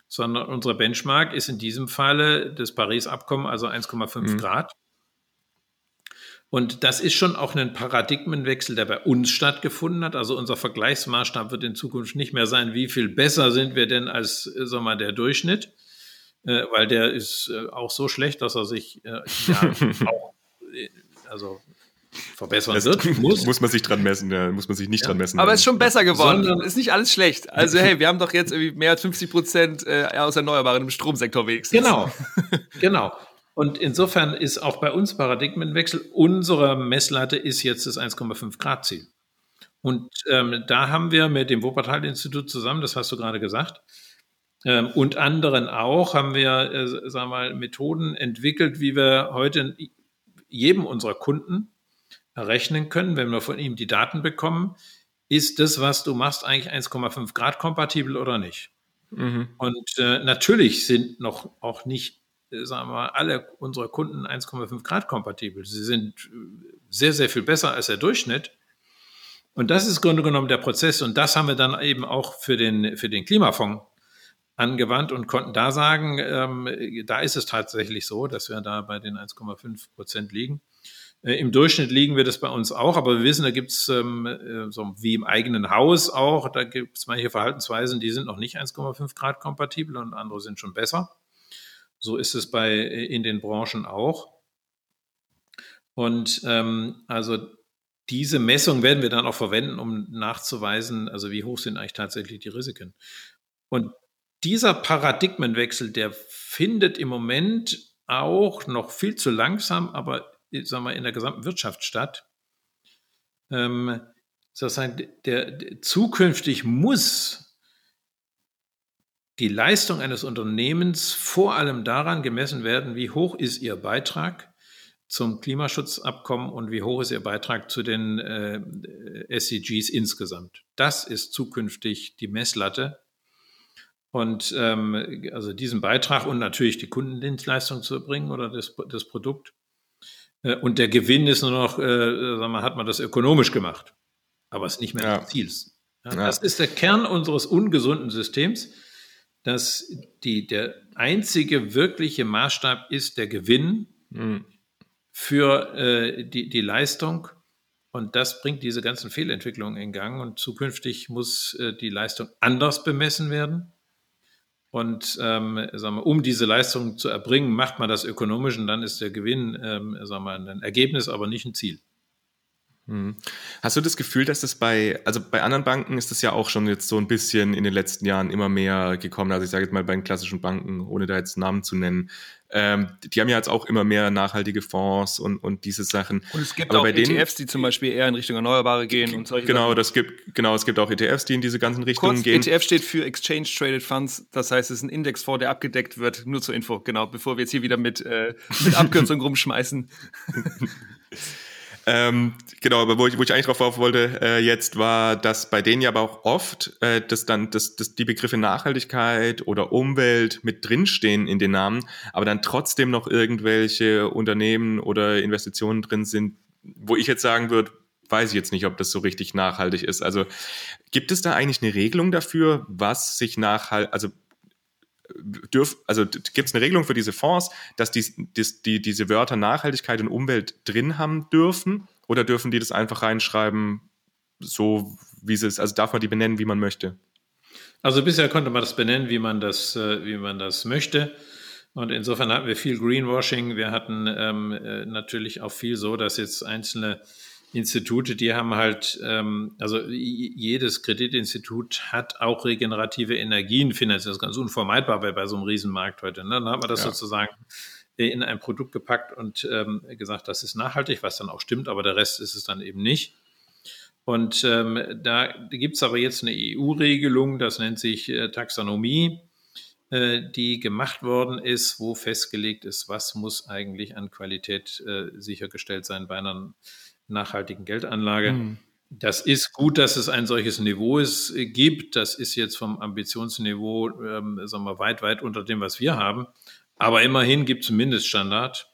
sondern unsere Benchmark ist in diesem Falle das Paris-Abkommen, also 1,5 mhm. Grad. Und das ist schon auch ein Paradigmenwechsel, der bei uns stattgefunden hat. Also unser Vergleichsmaßstab wird in Zukunft nicht mehr sein, wie viel besser sind wir denn als äh, sagen wir mal, der Durchschnitt, äh, weil der ist äh, auch so schlecht, dass er sich äh, ja, auch äh, also verbessern das wird. Muss. muss man sich dran messen, ja, muss man sich nicht ja. dran messen. Aber es ist schon besser geworden. Sondern ist nicht alles schlecht. Also hey, wir haben doch jetzt irgendwie mehr als 50 Prozent äh, aus Erneuerbaren im Stromsektor wenigstens. Genau, genau. Und insofern ist auch bei uns Paradigmenwechsel. Unsere Messlatte ist jetzt das 1,5 Grad Ziel. Und ähm, da haben wir mit dem Wuppertal-Institut zusammen, das hast du gerade gesagt, ähm, und anderen auch, haben wir, äh, sagen wir mal, Methoden entwickelt, wie wir heute jedem unserer Kunden errechnen können, wenn wir von ihm die Daten bekommen, ist das, was du machst, eigentlich 1,5 Grad kompatibel oder nicht? Mhm. Und äh, natürlich sind noch auch nicht sagen wir mal, alle unsere Kunden 1,5 Grad kompatibel. Sie sind äh, sehr, sehr viel besser als der Durchschnitt. Und das ist im Grunde genommen der Prozess. Und das haben wir dann eben auch für den, für den Klimafonds angewandt und konnten da sagen, ähm, da ist es tatsächlich so, dass wir da bei den 1,5 Prozent liegen. Äh, Im Durchschnitt liegen wir das bei uns auch, aber wir wissen, da gibt es ähm, äh, so wie im eigenen Haus auch, da gibt es manche Verhaltensweisen, die sind noch nicht 1,5 Grad kompatibel und andere sind schon besser. So ist es bei äh, in den Branchen auch. Und ähm, also diese Messung werden wir dann auch verwenden, um nachzuweisen, also wie hoch sind eigentlich tatsächlich die Risiken. Und dieser Paradigmenwechsel, der findet im Moment auch noch viel zu langsam, aber sagen wir, in der gesamten Wirtschaft statt. Ähm, sozusagen der, der, zukünftig muss die Leistung eines Unternehmens vor allem daran gemessen werden, wie hoch ist ihr Beitrag zum Klimaschutzabkommen und wie hoch ist ihr Beitrag zu den äh, SDGs insgesamt. Das ist zukünftig die Messlatte. Und ähm, also diesen Beitrag und natürlich die Kundendienstleistung zu erbringen oder das, das Produkt. Äh, und der Gewinn ist nur noch, äh, sagen wir, hat man das ökonomisch gemacht, aber es ist nicht mehr ja. des Ziels. Ja, ja. Das ist der Kern unseres ungesunden Systems dass die, der einzige wirkliche Maßstab ist der Gewinn mhm. für äh, die, die Leistung. Und das bringt diese ganzen Fehlentwicklungen in Gang. Und zukünftig muss äh, die Leistung anders bemessen werden. Und ähm, sagen wir, um diese Leistung zu erbringen, macht man das ökonomisch und dann ist der Gewinn ähm, sagen wir, ein Ergebnis, aber nicht ein Ziel. Hm. Hast du das Gefühl, dass das bei, also bei anderen Banken ist das ja auch schon jetzt so ein bisschen in den letzten Jahren immer mehr gekommen. Also ich sage jetzt mal bei den klassischen Banken, ohne da jetzt Namen zu nennen. Ähm, die haben ja jetzt auch immer mehr nachhaltige Fonds und, und diese Sachen. Und es gibt Aber auch bei ETFs, die zum Beispiel eher in Richtung Erneuerbare gehen und solche Genau, Sachen. das gibt, genau, es gibt auch ETFs, die in diese ganzen Richtungen Kurz, gehen. ETF steht für Exchange Traded Funds, das heißt, es ist ein Indexfonds, der abgedeckt wird. Nur zur Info, genau, bevor wir jetzt hier wieder mit, äh, mit Abkürzungen rumschmeißen. Ähm, genau, aber wo ich, wo ich eigentlich drauf auf wollte äh, jetzt war, dass bei denen ja aber auch oft, äh, dass dann dass, dass die Begriffe Nachhaltigkeit oder Umwelt mit drinstehen in den Namen, aber dann trotzdem noch irgendwelche Unternehmen oder Investitionen drin sind, wo ich jetzt sagen würde, weiß ich jetzt nicht, ob das so richtig nachhaltig ist. Also gibt es da eigentlich eine Regelung dafür, was sich nachhaltig, also dürf, also gibt es eine Regelung für diese Fonds, dass die, die, die, diese Wörter Nachhaltigkeit und Umwelt drin haben dürfen? Oder dürfen die das einfach reinschreiben, so wie sie es, also darf man die benennen, wie man möchte? Also bisher konnte man das benennen, wie man das, äh, wie man das möchte. Und insofern hatten wir viel Greenwashing. Wir hatten ähm, äh, natürlich auch viel so, dass jetzt einzelne Institute, die haben halt, ähm, also jedes Kreditinstitut hat auch regenerative Energien finanziert. Das ist ganz unvermeidbar bei, bei so einem Riesenmarkt heute. Ne? Dann hat man das ja. sozusagen in ein Produkt gepackt und ähm, gesagt, das ist nachhaltig, was dann auch stimmt, aber der Rest ist es dann eben nicht. Und ähm, da gibt es aber jetzt eine EU-Regelung, das nennt sich äh, Taxonomie, äh, die gemacht worden ist, wo festgelegt ist, was muss eigentlich an Qualität äh, sichergestellt sein bei einer nachhaltigen Geldanlage. Mhm. Das ist gut, dass es ein solches Niveau ist, gibt. Das ist jetzt vom Ambitionsniveau ähm, sagen wir, weit, weit unter dem, was wir haben. Aber immerhin gibt es einen Mindeststandard,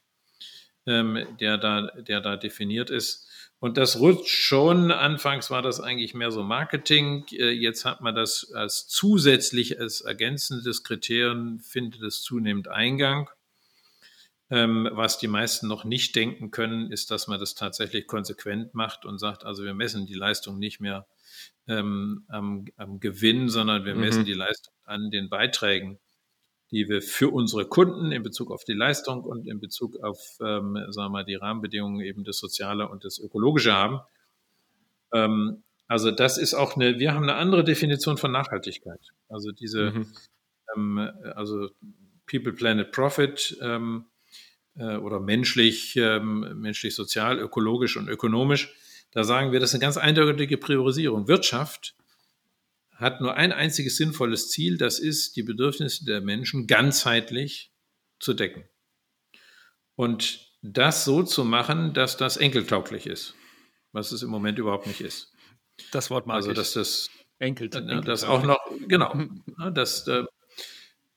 ähm, der, da, der da definiert ist. Und das rutscht schon. Anfangs war das eigentlich mehr so Marketing. Äh, jetzt hat man das als zusätzliches ergänzendes Kriterium, findet es zunehmend Eingang. Ähm, was die meisten noch nicht denken können, ist, dass man das tatsächlich konsequent macht und sagt, also wir messen die Leistung nicht mehr ähm, am, am, Gewinn, sondern wir mhm. messen die Leistung an den Beiträgen, die wir für unsere Kunden in Bezug auf die Leistung und in Bezug auf, ähm, sagen wir mal, die Rahmenbedingungen eben das Soziale und das Ökologische haben. Ähm, also das ist auch eine, wir haben eine andere Definition von Nachhaltigkeit. Also diese, mhm. ähm, also People, Planet, Profit, ähm, äh, oder menschlich, ähm, menschlich, sozial, ökologisch und ökonomisch. Da sagen wir, das ist eine ganz eindeutige Priorisierung. Wirtschaft hat nur ein einziges sinnvolles Ziel, das ist, die Bedürfnisse der Menschen ganzheitlich zu decken. Und das so zu machen, dass das enkeltauglich ist, was es im Moment überhaupt nicht ist. Das Wort mag also, dass das Enkel, das auch noch, genau, dass äh,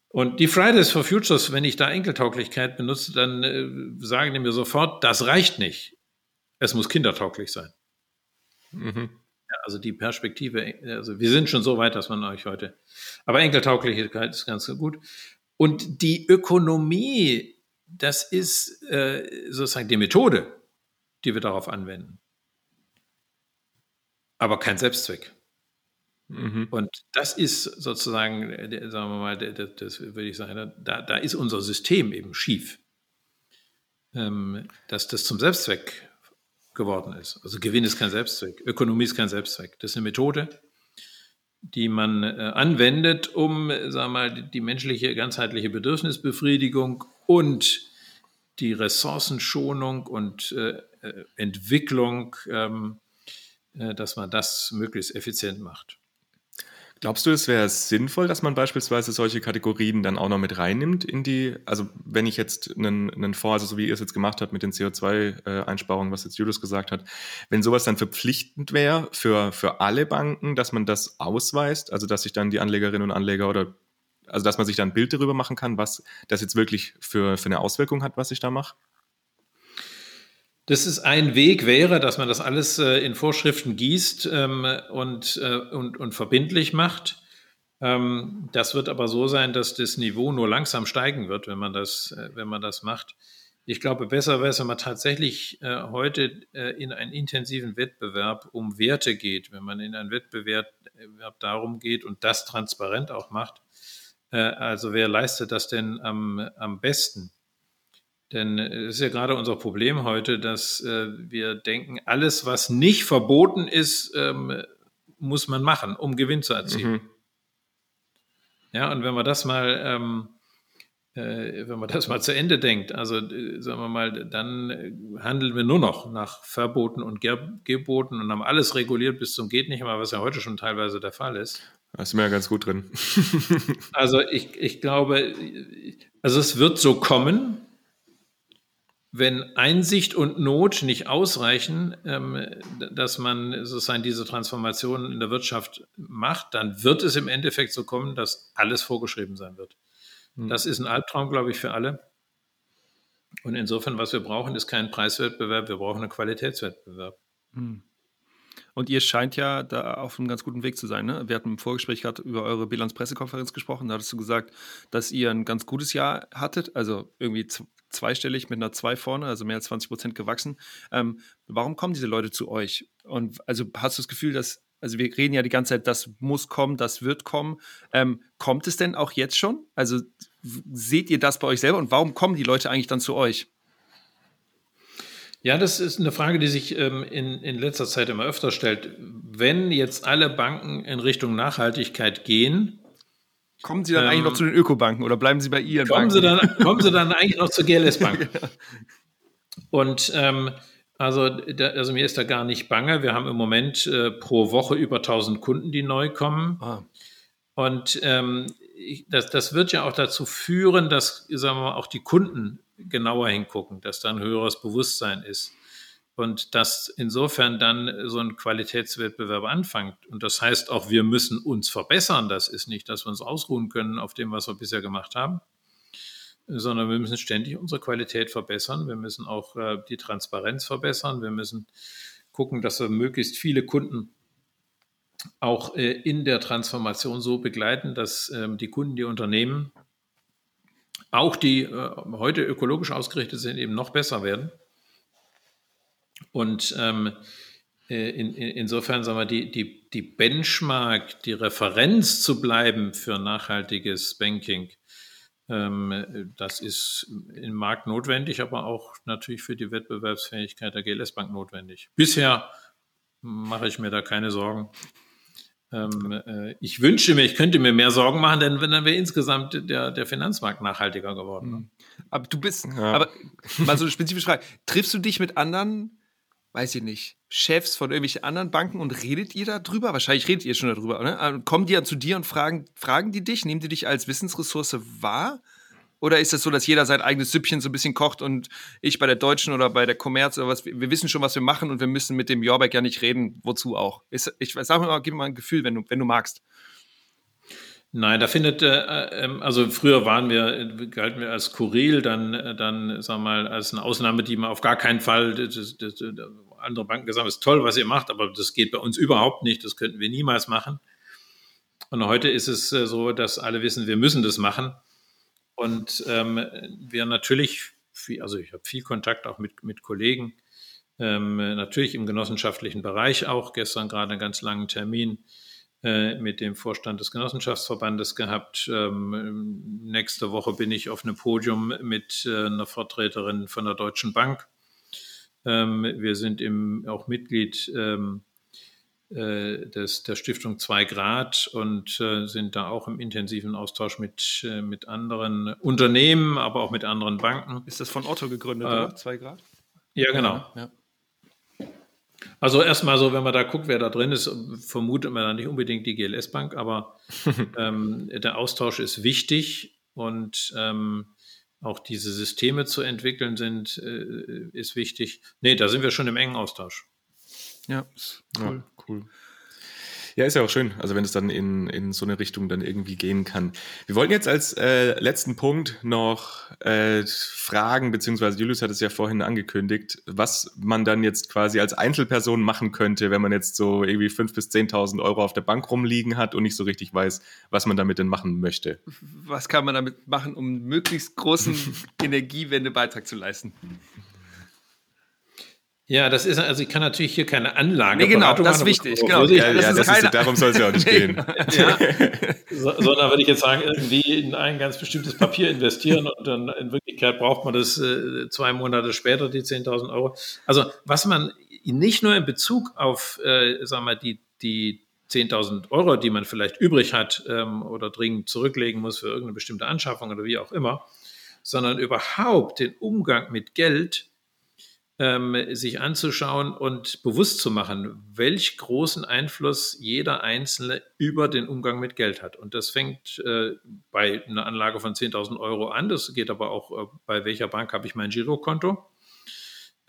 und die Fridays for Futures, wenn ich da Enkeltauglichkeit benutze, dann äh, sagen die mir sofort, das reicht nicht. Es muss kindertauglich sein. Mhm. Ja, also die Perspektive, also wir sind schon so weit, dass man euch heute. Aber Enkeltauglichkeit ist ganz gut. Und die Ökonomie, das ist äh, sozusagen die Methode, die wir darauf anwenden. Aber kein Selbstzweck. Mhm. Und das ist sozusagen, äh, sagen wir mal, das, das würde ich sagen, da, da ist unser System eben schief. Ähm, dass das zum Selbstzweck geworden ist. Also Gewinn ist kein Selbstzweck, Ökonomie ist kein Selbstzweck. Das ist eine Methode, die man äh, anwendet, um, sagen mal, die menschliche ganzheitliche Bedürfnisbefriedigung und die Ressourcenschonung und äh, äh Entwicklung, ähm, äh, dass man das möglichst effizient macht. Glaubst du, es wäre sinnvoll, dass man beispielsweise solche Kategorien dann auch noch mit reinnimmt in die, also wenn ich jetzt einen, einen Fonds, also so wie ihr es jetzt gemacht habt mit den CO2-Einsparungen, was jetzt Julius gesagt hat, wenn sowas dann verpflichtend wäre für, für alle Banken, dass man das ausweist, also dass sich dann die Anlegerinnen und Anleger oder also dass man sich da ein Bild darüber machen kann, was das jetzt wirklich für, für eine Auswirkung hat, was ich da mache? Das ist ein Weg wäre, dass man das alles äh, in Vorschriften gießt ähm, und, äh, und, und verbindlich macht. Ähm, das wird aber so sein, dass das Niveau nur langsam steigen wird, wenn man das, äh, wenn man das macht. Ich glaube, besser wäre es, wenn man tatsächlich heute in einen intensiven Wettbewerb um Werte geht, wenn man in einen Wettbewerb darum geht und das transparent auch macht. Also wer leistet das denn am, am besten? Denn es ist ja gerade unser Problem heute, dass äh, wir denken, alles, was nicht verboten ist, ähm, muss man machen, um Gewinn zu erzielen. Mhm. Ja, und wenn man das mal, ähm, äh, wenn man das mal zu Ende denkt, also äh, sagen wir mal, dann handeln wir nur noch nach Verboten und Geboten und haben alles reguliert bis zum geht nicht mehr, was ja heute schon teilweise der Fall ist. Da ist mir ja ganz gut drin. also ich, ich glaube, also es wird so kommen, wenn Einsicht und Not nicht ausreichen, ähm, dass man sozusagen diese Transformation in der Wirtschaft macht, dann wird es im Endeffekt so kommen, dass alles vorgeschrieben sein wird. Hm. Das ist ein Albtraum, glaube ich, für alle. Und insofern, was wir brauchen, ist kein Preiswettbewerb, wir brauchen einen Qualitätswettbewerb. Hm. Und ihr scheint ja da auf einem ganz guten Weg zu sein. Ne? Wir hatten im Vorgespräch gerade über eure Bilanzpressekonferenz gesprochen. Da hattest du gesagt, dass ihr ein ganz gutes Jahr hattet, also irgendwie zweistellig mit einer 2 vorne, also mehr als 20 Prozent gewachsen. Ähm, warum kommen diese Leute zu euch? Und also hast du das Gefühl, dass, also wir reden ja die ganze Zeit, das muss kommen, das wird kommen. Ähm, kommt es denn auch jetzt schon? Also seht ihr das bei euch selber und warum kommen die Leute eigentlich dann zu euch? Ja, das ist eine Frage, die sich ähm, in, in letzter Zeit immer öfter stellt. Wenn jetzt alle Banken in Richtung Nachhaltigkeit gehen, Kommen Sie dann ähm, eigentlich noch ähm, zu den Ökobanken oder bleiben Sie bei Ihren kommen Banken? Sie dann, kommen Sie dann eigentlich noch zur GLS Bank? Und ähm, also, da, also mir ist da gar nicht bange. Wir haben im Moment äh, pro Woche über 1000 Kunden, die neu kommen. Ah. Und ähm, ich, das, das wird ja auch dazu führen, dass sagen wir mal, auch die Kunden genauer hingucken, dass da ein höheres Bewusstsein ist. Und dass insofern dann so ein Qualitätswettbewerb anfängt. Und das heißt auch, wir müssen uns verbessern. Das ist nicht, dass wir uns ausruhen können auf dem, was wir bisher gemacht haben, sondern wir müssen ständig unsere Qualität verbessern. Wir müssen auch äh, die Transparenz verbessern. Wir müssen gucken, dass wir möglichst viele Kunden auch äh, in der Transformation so begleiten, dass ähm, die Kunden, die Unternehmen, auch die äh, heute ökologisch ausgerichtet sind, eben noch besser werden. Und ähm, äh, in, in, insofern sagen wir, die, die, die Benchmark, die Referenz zu bleiben für nachhaltiges Banking, ähm, das ist im Markt notwendig, aber auch natürlich für die Wettbewerbsfähigkeit der GLS Bank notwendig. Bisher mache ich mir da keine Sorgen. Ähm, äh, ich wünsche mir, ich könnte mir mehr Sorgen machen, denn dann wäre insgesamt der, der Finanzmarkt nachhaltiger geworden. Mhm. Aber du bist, ja. aber mal so eine spezifische Frage. Triffst du dich mit anderen weiß ich nicht, Chefs von irgendwelchen anderen Banken und redet ihr darüber? Wahrscheinlich redet ihr schon darüber? Also kommen die dann zu dir und fragen, fragen die dich? Nehmen die dich als Wissensressource wahr? Oder ist es das so, dass jeder sein eigenes Süppchen so ein bisschen kocht und ich bei der Deutschen oder bei der Commerz oder was, wir wissen schon, was wir machen und wir müssen mit dem Jorbeck ja nicht reden, wozu auch? Ist, ich sag mal, gib mir mal ein Gefühl, wenn du, wenn du magst. Nein, da findet, äh, ähm, also früher waren wir, galten wir als skurril, dann, dann, sag mal, als eine Ausnahme, die man auf gar keinen Fall, das, das, andere Banken gesagt haben, ist toll, was ihr macht, aber das geht bei uns überhaupt nicht, das könnten wir niemals machen. Und heute ist es äh, so, dass alle wissen, wir müssen das machen. Und ähm, wir natürlich, viel, also ich habe viel Kontakt auch mit, mit Kollegen, ähm, natürlich im genossenschaftlichen Bereich auch, gestern gerade einen ganz langen Termin äh, mit dem Vorstand des Genossenschaftsverbandes gehabt. Ähm, nächste Woche bin ich auf einem Podium mit äh, einer Vertreterin von der Deutschen Bank. Ähm, wir sind im, auch Mitglied ähm, äh, des, der Stiftung 2 Grad und äh, sind da auch im intensiven Austausch mit, äh, mit anderen Unternehmen, aber auch mit anderen Banken. Ist das von Otto gegründet, äh, oder? 2 Grad? Ja, genau. Ja, ja. Also erstmal so, wenn man da guckt, wer da drin ist, vermutet man da nicht unbedingt die GLS Bank, aber ähm, der Austausch ist wichtig und ähm, auch diese Systeme zu entwickeln sind, äh, ist wichtig. Nee, da sind wir schon im engen Austausch. Ja, cool. Ja, cool. Ja, ist ja auch schön, also wenn es dann in, in so eine Richtung dann irgendwie gehen kann. Wir wollten jetzt als äh, letzten Punkt noch äh, fragen, beziehungsweise Julius hat es ja vorhin angekündigt, was man dann jetzt quasi als Einzelperson machen könnte, wenn man jetzt so irgendwie 5.000 bis 10.000 Euro auf der Bank rumliegen hat und nicht so richtig weiß, was man damit denn machen möchte. Was kann man damit machen, um möglichst großen Energiewendebeitrag zu leisten? Ja, das ist, also ich kann natürlich hier keine Anlage. Nee, genau, das ist wichtig. Genau. Ja, ja, das ist, darum soll es ja auch nicht gehen. ja, so, sondern würde ich jetzt sagen, irgendwie in ein ganz bestimmtes Papier investieren und dann in Wirklichkeit braucht man das äh, zwei Monate später, die 10.000 Euro. Also was man nicht nur in Bezug auf, äh, sagen wir, die, die 10.000 Euro, die man vielleicht übrig hat ähm, oder dringend zurücklegen muss für irgendeine bestimmte Anschaffung oder wie auch immer, sondern überhaupt den Umgang mit Geld ähm, sich anzuschauen und bewusst zu machen, welch großen Einfluss jeder Einzelne über den Umgang mit Geld hat. Und das fängt äh, bei einer Anlage von 10.000 Euro an. Das geht aber auch, äh, bei welcher Bank habe ich mein Girokonto.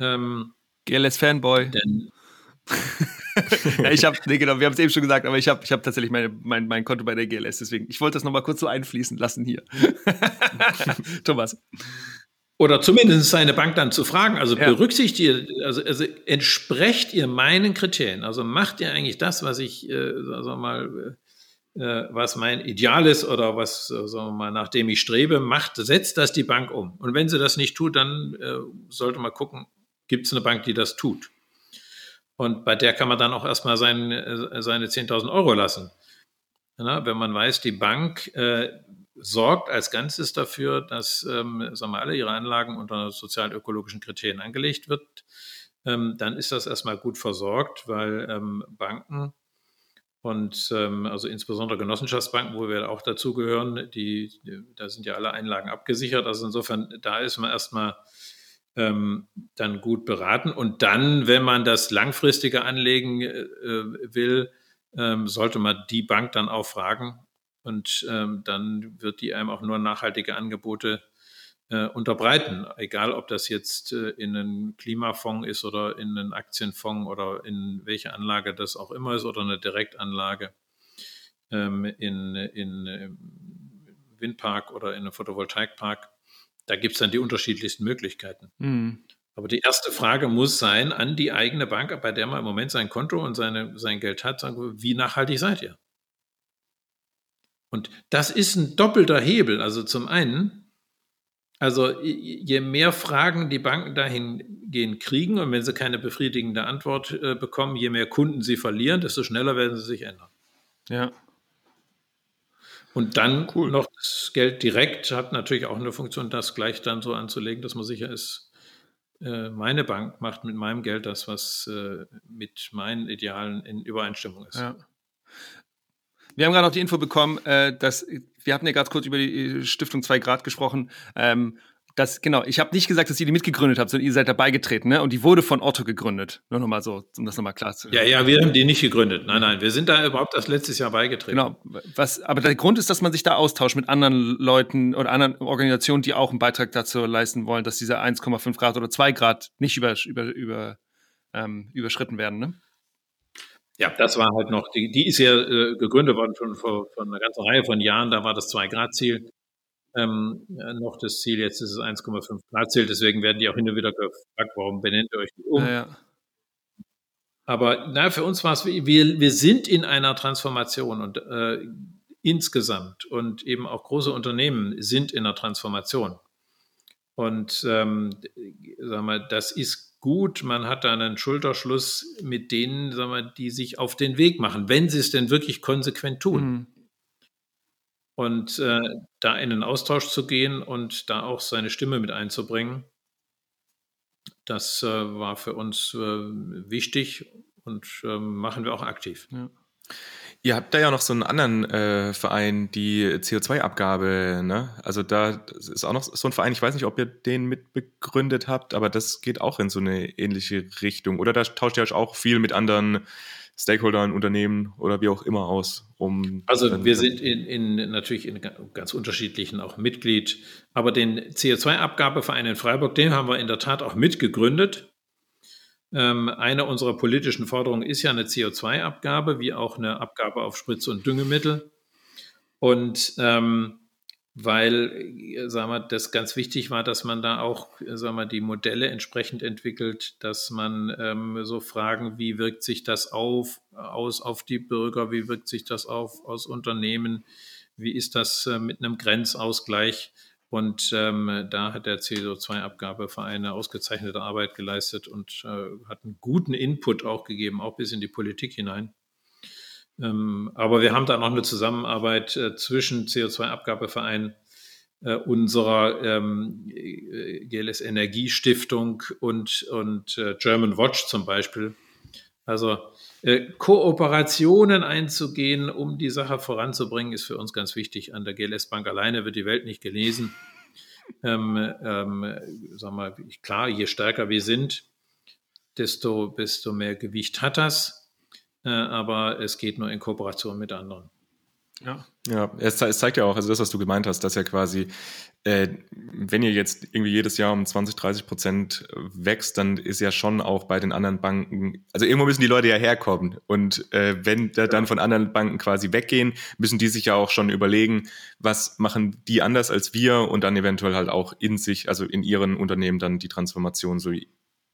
Ähm, GLS Fanboy. Denn, ja, ich habe, nee, genau, wir haben es eben schon gesagt, aber ich habe ich hab tatsächlich meine, mein, mein Konto bei der GLS, deswegen, ich wollte das nochmal kurz so einfließen lassen hier. Thomas. Oder zumindest seine Bank dann zu fragen, also ja. berücksichtigt ihr, also, also entsprecht ihr meinen Kriterien, also macht ihr eigentlich das, was ich, äh, sagen wir mal, äh, was mein Ideal ist oder was, äh, sagen wir mal, nach dem ich strebe, macht, setzt das die Bank um. Und wenn sie das nicht tut, dann äh, sollte man gucken, gibt es eine Bank, die das tut. Und bei der kann man dann auch erstmal sein, äh, seine 10.000 Euro lassen. Ja, wenn man weiß, die Bank äh, sorgt als Ganzes dafür, dass ähm, sagen wir, alle ihre Anlagen unter sozial-ökologischen Kriterien angelegt wird, ähm, dann ist das erstmal gut versorgt, weil ähm, Banken und ähm, also insbesondere Genossenschaftsbanken, wo wir auch dazugehören, die, da sind ja alle Einlagen abgesichert. Also insofern, da ist man erstmal ähm, dann gut beraten. Und dann, wenn man das langfristige anlegen äh, will, ähm, sollte man die Bank dann auch fragen. Und ähm, dann wird die einem auch nur nachhaltige Angebote äh, unterbreiten. Egal, ob das jetzt äh, in einen Klimafonds ist oder in einen Aktienfonds oder in welche Anlage das auch immer ist oder eine Direktanlage ähm, in, in, in Windpark oder in einem Photovoltaikpark da gibt es dann die unterschiedlichsten Möglichkeiten. Mhm. Aber die erste Frage muss sein an die eigene Bank, bei der man im Moment sein Konto und seine, sein Geld hat, sagen, wie nachhaltig seid ihr? Und das ist ein doppelter Hebel. Also zum einen, also je mehr Fragen die Banken dahingehend kriegen und wenn sie keine befriedigende Antwort äh, bekommen, je mehr Kunden sie verlieren, desto schneller werden sie sich ändern. Ja. Und dann cool. noch das Geld direkt hat natürlich auch eine Funktion, das gleich dann so anzulegen, dass man sicher ist, äh, meine Bank macht mit meinem Geld das, was äh, mit meinen Idealen in Übereinstimmung ist. Ja. Wir haben gerade noch die Info bekommen, äh, dass wir hatten ja gerade kurz über die Stiftung 2 Grad gesprochen. Ähm, das, genau, ich habe nicht gesagt, dass ihr die mitgegründet habt, sondern ihr seid dabei getreten, ne? Und die wurde von Otto gegründet. Nur nochmal so, um das nochmal klar zu Ja, ja, wir haben die nicht gegründet. Nein, nein, wir sind da überhaupt erst letztes Jahr beigetreten. Genau. Was, aber der Grund ist, dass man sich da austauscht mit anderen Leuten oder anderen Organisationen, die auch einen Beitrag dazu leisten wollen, dass diese 1,5 Grad oder 2 Grad nicht über, über, über, ähm, überschritten werden, ne? Ja, das war halt noch, die, die ist ja äh, gegründet worden schon vor, vor einer ganzen Reihe von Jahren, da war das 2-Grad-Ziel ähm, noch das Ziel. Jetzt ist es 1,5 Grad Ziel. Deswegen werden die auch hin und wieder gefragt, warum benennt ihr euch die um? Ja, ja. Aber na, für uns war es, wir, wir sind in einer Transformation und äh, insgesamt und eben auch große Unternehmen sind in einer Transformation. Und ähm, sagen wir, das ist gut. Man hat da einen Schulterschluss mit denen, sagen wir, die sich auf den Weg machen, wenn sie es denn wirklich konsequent tun. Mhm. Und äh, da in den Austausch zu gehen und da auch seine Stimme mit einzubringen, das äh, war für uns äh, wichtig und ähm, machen wir auch aktiv. Ja. Ihr habt da ja noch so einen anderen äh, Verein, die CO2-Abgabe, ne? Also da ist auch noch so ein Verein, ich weiß nicht, ob ihr den mitbegründet habt, aber das geht auch in so eine ähnliche Richtung. Oder da tauscht ihr euch auch viel mit anderen Stakeholdern, Unternehmen oder wie auch immer aus? Um also wir sind in, in, natürlich in ganz unterschiedlichen auch Mitglied, aber den CO2-Abgabeverein in Freiburg, den haben wir in der Tat auch mitgegründet. Ähm, eine unserer politischen Forderungen ist ja eine CO2-Abgabe, wie auch eine Abgabe auf Spritz- und Düngemittel. Und ähm, weil, äh, sagen wir, das ganz wichtig war, dass man da auch, sagen wir, die Modelle entsprechend entwickelt, dass man ähm, so Fragen, wie wirkt sich das auf, aus auf die Bürger, wie wirkt sich das auf aus Unternehmen, wie ist das äh, mit einem Grenzausgleich? Und ähm, da hat der CO2-Abgabeverein eine ausgezeichnete Arbeit geleistet und äh, hat einen guten Input auch gegeben, auch bis in die Politik hinein. Ähm, aber wir haben da noch eine Zusammenarbeit äh, zwischen CO2-Abgabeverein, äh, unserer ähm, äh, GLS Energiestiftung und, und äh, German Watch zum Beispiel. Also Kooperationen einzugehen, um die Sache voranzubringen, ist für uns ganz wichtig. An der GLS Bank alleine wird die Welt nicht gelesen. Ähm, ähm, sag mal, klar, je stärker wir sind, desto, desto mehr Gewicht hat das. Äh, aber es geht nur in Kooperation mit anderen. Ja. Ja, es, zeigt ja auch, also das, was du gemeint hast, dass ja quasi, äh, wenn ihr jetzt irgendwie jedes Jahr um 20, 30 Prozent wächst, dann ist ja schon auch bei den anderen Banken, also irgendwo müssen die Leute ja herkommen. Und äh, wenn da dann von anderen Banken quasi weggehen, müssen die sich ja auch schon überlegen, was machen die anders als wir und dann eventuell halt auch in sich, also in ihren Unternehmen dann die Transformation, so wie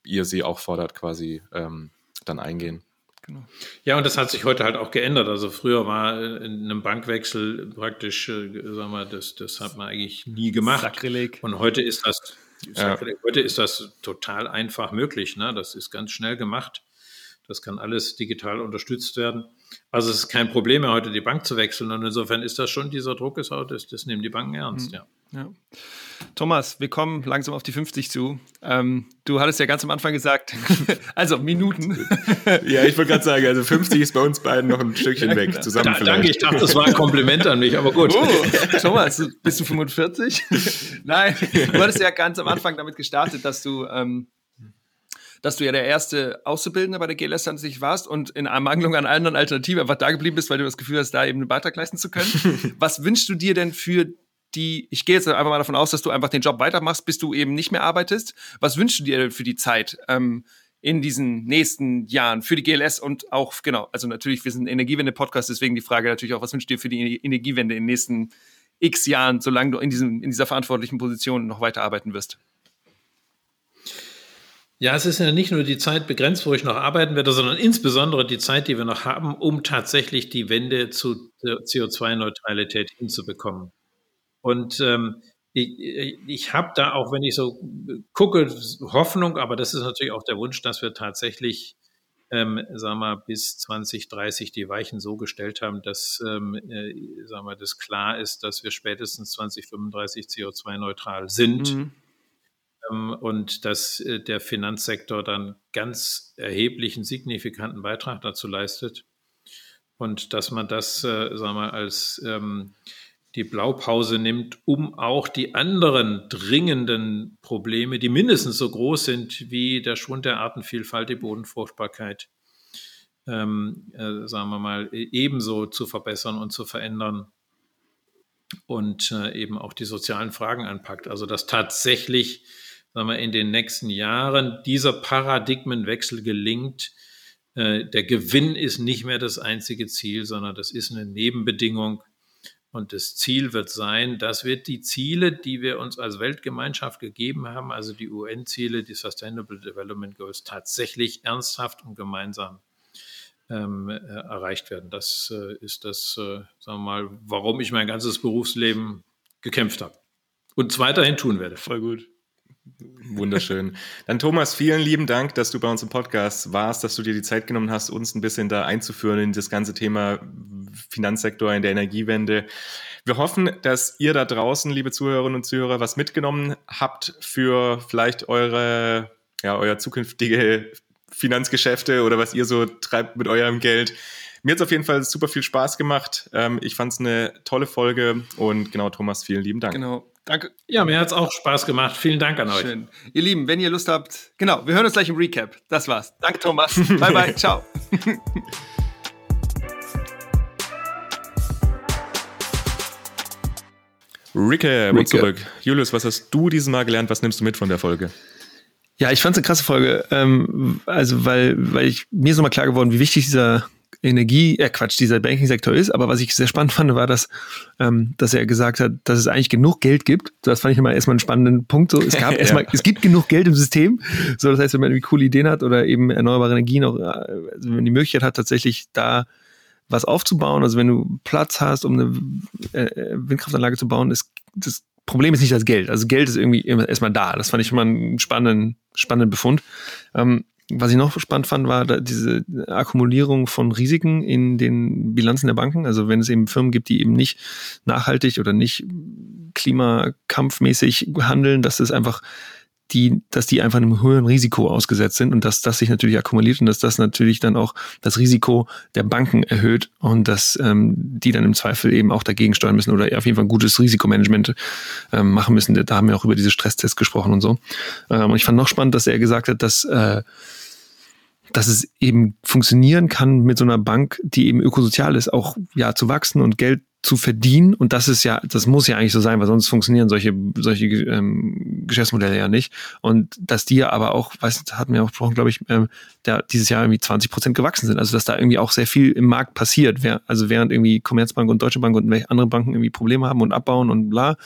ihr sie auch fordert, quasi ähm, dann eingehen. Genau. Ja, und das hat sich heute halt auch geändert. Also früher war in einem Bankwechsel praktisch, äh, sagen wir, das, das hat man eigentlich nie gemacht. Sakrileg. Und heute ist das, ja. heute ist das total einfach möglich. Ne? Das ist ganz schnell gemacht. Das kann alles digital unterstützt werden. Also es ist kein Problem mehr, heute die Bank zu wechseln. Und insofern ist das schon, dieser Druck ist auch, das, das nehmen die Banken ernst, mhm. ja. Ja. Thomas, wir kommen langsam auf die 50 zu. Ähm, du hattest ja ganz am Anfang gesagt, also Minuten. ja, ich wollte gerade sagen, also 50 ist bei uns beiden noch ein Stückchen ja, weg. Zusammen da, danke, ich dachte, das war ein Kompliment an mich, aber gut. Oh, Thomas, bist du 45? Nein, du hattest ja ganz am Anfang damit gestartet, dass du ähm, dass du ja der erste Auszubildende bei der GLS an sich warst und in Ermangelung an anderen Alternativen einfach da geblieben bist, weil du das Gefühl hast, da eben einen Beitrag leisten zu können. Was wünschst du dir denn für die, ich gehe jetzt einfach mal davon aus, dass du einfach den Job weitermachst, bis du eben nicht mehr arbeitest. Was wünschst du dir für die Zeit ähm, in diesen nächsten Jahren für die GLS und auch, genau, also natürlich, wir sind Energiewende-Podcast, deswegen die Frage natürlich auch, was wünschst du dir für die Energiewende in den nächsten x Jahren, solange du in, diesem, in dieser verantwortlichen Position noch weiterarbeiten wirst? Ja, es ist ja nicht nur die Zeit begrenzt, wo ich noch arbeiten werde, sondern insbesondere die Zeit, die wir noch haben, um tatsächlich die Wende zu CO2-Neutralität hinzubekommen. Und ähm, ich, ich habe da auch, wenn ich so gucke, Hoffnung, aber das ist natürlich auch der Wunsch, dass wir tatsächlich, ähm, sagen wir, bis 2030 die Weichen so gestellt haben, dass, ähm, äh, sagen wir, das klar ist, dass wir spätestens 2035 CO2-neutral sind. Mhm. Ähm, und dass äh, der Finanzsektor dann ganz erheblichen, signifikanten Beitrag dazu leistet. Und dass man das, äh, sagen wir, als ähm, die Blaupause nimmt, um auch die anderen dringenden Probleme, die mindestens so groß sind wie der Schwund der Artenvielfalt, die Bodenfruchtbarkeit, ähm, äh, sagen wir mal, e-, ebenso zu verbessern und zu verändern und äh, eben auch die sozialen Fragen anpackt. Also dass tatsächlich sagen wir, in den nächsten Jahren dieser Paradigmenwechsel gelingt. Äh, der Gewinn ist nicht mehr das einzige Ziel, sondern das ist eine Nebenbedingung. Und das Ziel wird sein, dass wir die Ziele, die wir uns als Weltgemeinschaft gegeben haben, also die UN-Ziele, die Sustainable Development Goals, tatsächlich ernsthaft und gemeinsam ähm, äh, erreicht werden. Das äh, ist das, äh, sagen wir mal, warum ich mein ganzes Berufsleben gekämpft habe und es weiterhin tun werde. Voll gut. Wunderschön. Dann Thomas, vielen lieben Dank, dass du bei uns im Podcast warst, dass du dir die Zeit genommen hast, uns ein bisschen da einzuführen in das ganze Thema Finanzsektor in der Energiewende. Wir hoffen, dass ihr da draußen, liebe Zuhörerinnen und Zuhörer, was mitgenommen habt für vielleicht eure, ja, euer zukünftige Finanzgeschäfte oder was ihr so treibt mit eurem Geld. Mir hat es auf jeden Fall super viel Spaß gemacht. Ähm, ich fand es eine tolle Folge und genau, Thomas, vielen lieben Dank. Genau. Danke. Ja, mir hat es auch Spaß gemacht. Vielen Dank an euch. Schön. Ihr Lieben, wenn ihr Lust habt, genau, wir hören uns gleich im Recap. Das war's. Danke, Thomas. bye, bye. Ciao. Ricke, Ricke. zurück. Julius, was hast du dieses Mal gelernt? Was nimmst du mit von der Folge? Ja, ich fand es eine krasse Folge. Ähm, also, weil, weil ich, mir ist nochmal klar geworden, wie wichtig dieser Energie, äh Quatsch, dieser Banking-Sektor ist. Aber was ich sehr spannend fand, war, dass, ähm, dass er gesagt hat, dass es eigentlich genug Geld gibt. Das fand ich immer erstmal einen spannenden Punkt. So, es gab ja. erstmal, es gibt genug Geld im System. So, das heißt, wenn man irgendwie coole Ideen hat oder eben erneuerbare Energien auch, äh, also wenn man die Möglichkeit hat, tatsächlich da was aufzubauen, also wenn du Platz hast, um eine äh, Windkraftanlage zu bauen, ist das Problem ist nicht das Geld. Also Geld ist irgendwie erstmal da. Das fand ich immer einen spannenden, spannenden Befund. Ähm, was ich noch spannend fand, war diese Akkumulierung von Risiken in den Bilanzen der Banken. Also wenn es eben Firmen gibt, die eben nicht nachhaltig oder nicht klimakampfmäßig handeln, dass es einfach die, dass die einfach einem höheren Risiko ausgesetzt sind und dass das sich natürlich akkumuliert und dass das natürlich dann auch das Risiko der Banken erhöht und dass ähm, die dann im Zweifel eben auch dagegen steuern müssen oder auf jeden Fall ein gutes Risikomanagement ähm, machen müssen. Da haben wir auch über diese Stresstests gesprochen und so. Ähm, und ich fand noch spannend, dass er gesagt hat, dass äh, dass es eben funktionieren kann mit so einer Bank, die eben ökosozial ist, auch ja zu wachsen und Geld zu verdienen. Und das ist ja, das muss ja eigentlich so sein, weil sonst funktionieren solche, solche ähm, Geschäftsmodelle ja nicht. Und dass die aber auch, weiß, hatten wir auch gesprochen, glaube ich, ähm, der dieses Jahr irgendwie 20 Prozent gewachsen sind. Also dass da irgendwie auch sehr viel im Markt passiert. Wer, also während irgendwie Commerzbank und Deutsche Bank und andere Banken irgendwie Probleme haben und abbauen und bla,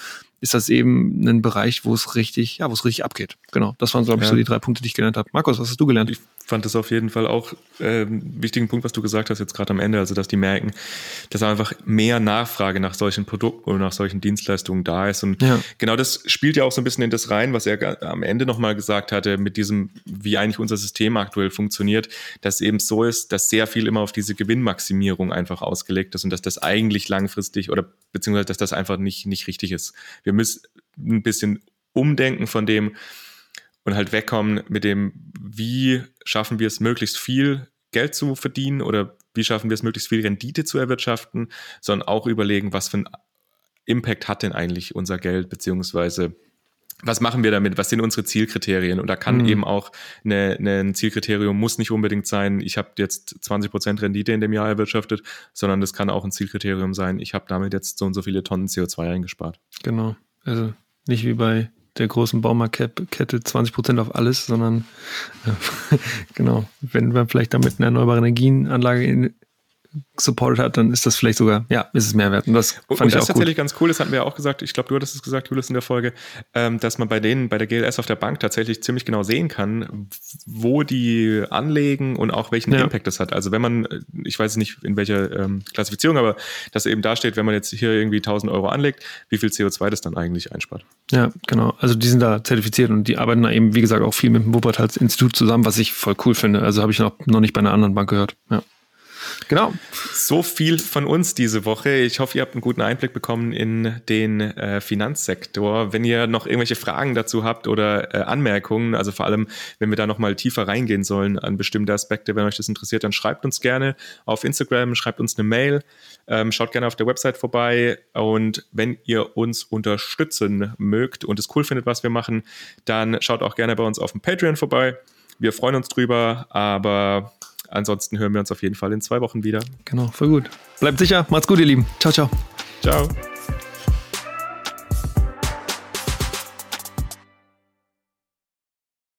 ist das eben ein Bereich, wo es richtig, ja, wo es richtig abgeht. Genau. Das waren, glaube ich, ja. so die drei Punkte, die ich gelernt habe. Markus, was hast du gelernt? Ich fand das auf jeden Fall auch äh, einen wichtigen Punkt, was du gesagt hast jetzt gerade am Ende, also dass die merken, dass einfach mehr Nachfrage nach solchen Produkten oder nach solchen Dienstleistungen da ist. Und ja. genau das spielt ja auch so ein bisschen in das rein, was er am Ende nochmal gesagt hatte, mit diesem, wie eigentlich unser System aktuell funktioniert, dass eben so ist, dass sehr viel immer auf diese Gewinnmaximierung einfach ausgelegt ist und dass das eigentlich langfristig oder beziehungsweise dass das einfach nicht, nicht richtig ist. Wir müssen ein bisschen umdenken von dem, und halt wegkommen mit dem, wie schaffen wir es möglichst viel Geld zu verdienen oder wie schaffen wir es möglichst viel Rendite zu erwirtschaften, sondern auch überlegen, was für einen Impact hat denn eigentlich unser Geld, beziehungsweise was machen wir damit? Was sind unsere Zielkriterien? Und da kann mhm. eben auch eine, eine, ein Zielkriterium muss nicht unbedingt sein, ich habe jetzt 20% Rendite in dem Jahr erwirtschaftet, sondern das kann auch ein Zielkriterium sein, ich habe damit jetzt so und so viele Tonnen CO2 eingespart. Genau. Also nicht wie bei der großen Baumarktkette 20 Prozent auf alles, sondern äh, genau, wenn man vielleicht damit eine erneuerbare Energienanlage in, supported hat, dann ist das vielleicht sogar, ja, ist es mehr wert. Und das fand und, und ich das auch ist tatsächlich ganz cool, das hatten wir ja auch gesagt, ich glaube, du hattest es gesagt, Julius, in der Folge, ähm, dass man bei denen, bei der GLS auf der Bank tatsächlich ziemlich genau sehen kann, wo die anlegen und auch welchen ja. Impact das hat. Also wenn man, äh, ich weiß nicht in welcher ähm, Klassifizierung, aber dass eben da steht, wenn man jetzt hier irgendwie 1000 Euro anlegt, wie viel CO2 das dann eigentlich einspart. Ja, genau. Also die sind da zertifiziert und die arbeiten da eben, wie gesagt, auch viel mit dem Wuppertal-Institut zusammen, was ich voll cool finde. Also habe ich noch, noch nicht bei einer anderen Bank gehört. Ja. Genau. So viel von uns diese Woche. Ich hoffe, ihr habt einen guten Einblick bekommen in den äh, Finanzsektor. Wenn ihr noch irgendwelche Fragen dazu habt oder äh, Anmerkungen, also vor allem, wenn wir da noch mal tiefer reingehen sollen an bestimmte Aspekte, wenn euch das interessiert, dann schreibt uns gerne auf Instagram, schreibt uns eine Mail, ähm, schaut gerne auf der Website vorbei und wenn ihr uns unterstützen mögt und es cool findet, was wir machen, dann schaut auch gerne bei uns auf dem Patreon vorbei. Wir freuen uns drüber, aber Ansonsten hören wir uns auf jeden Fall in zwei Wochen wieder. Genau, voll gut. Bleibt sicher, macht's gut, ihr Lieben. Ciao, ciao. Ciao.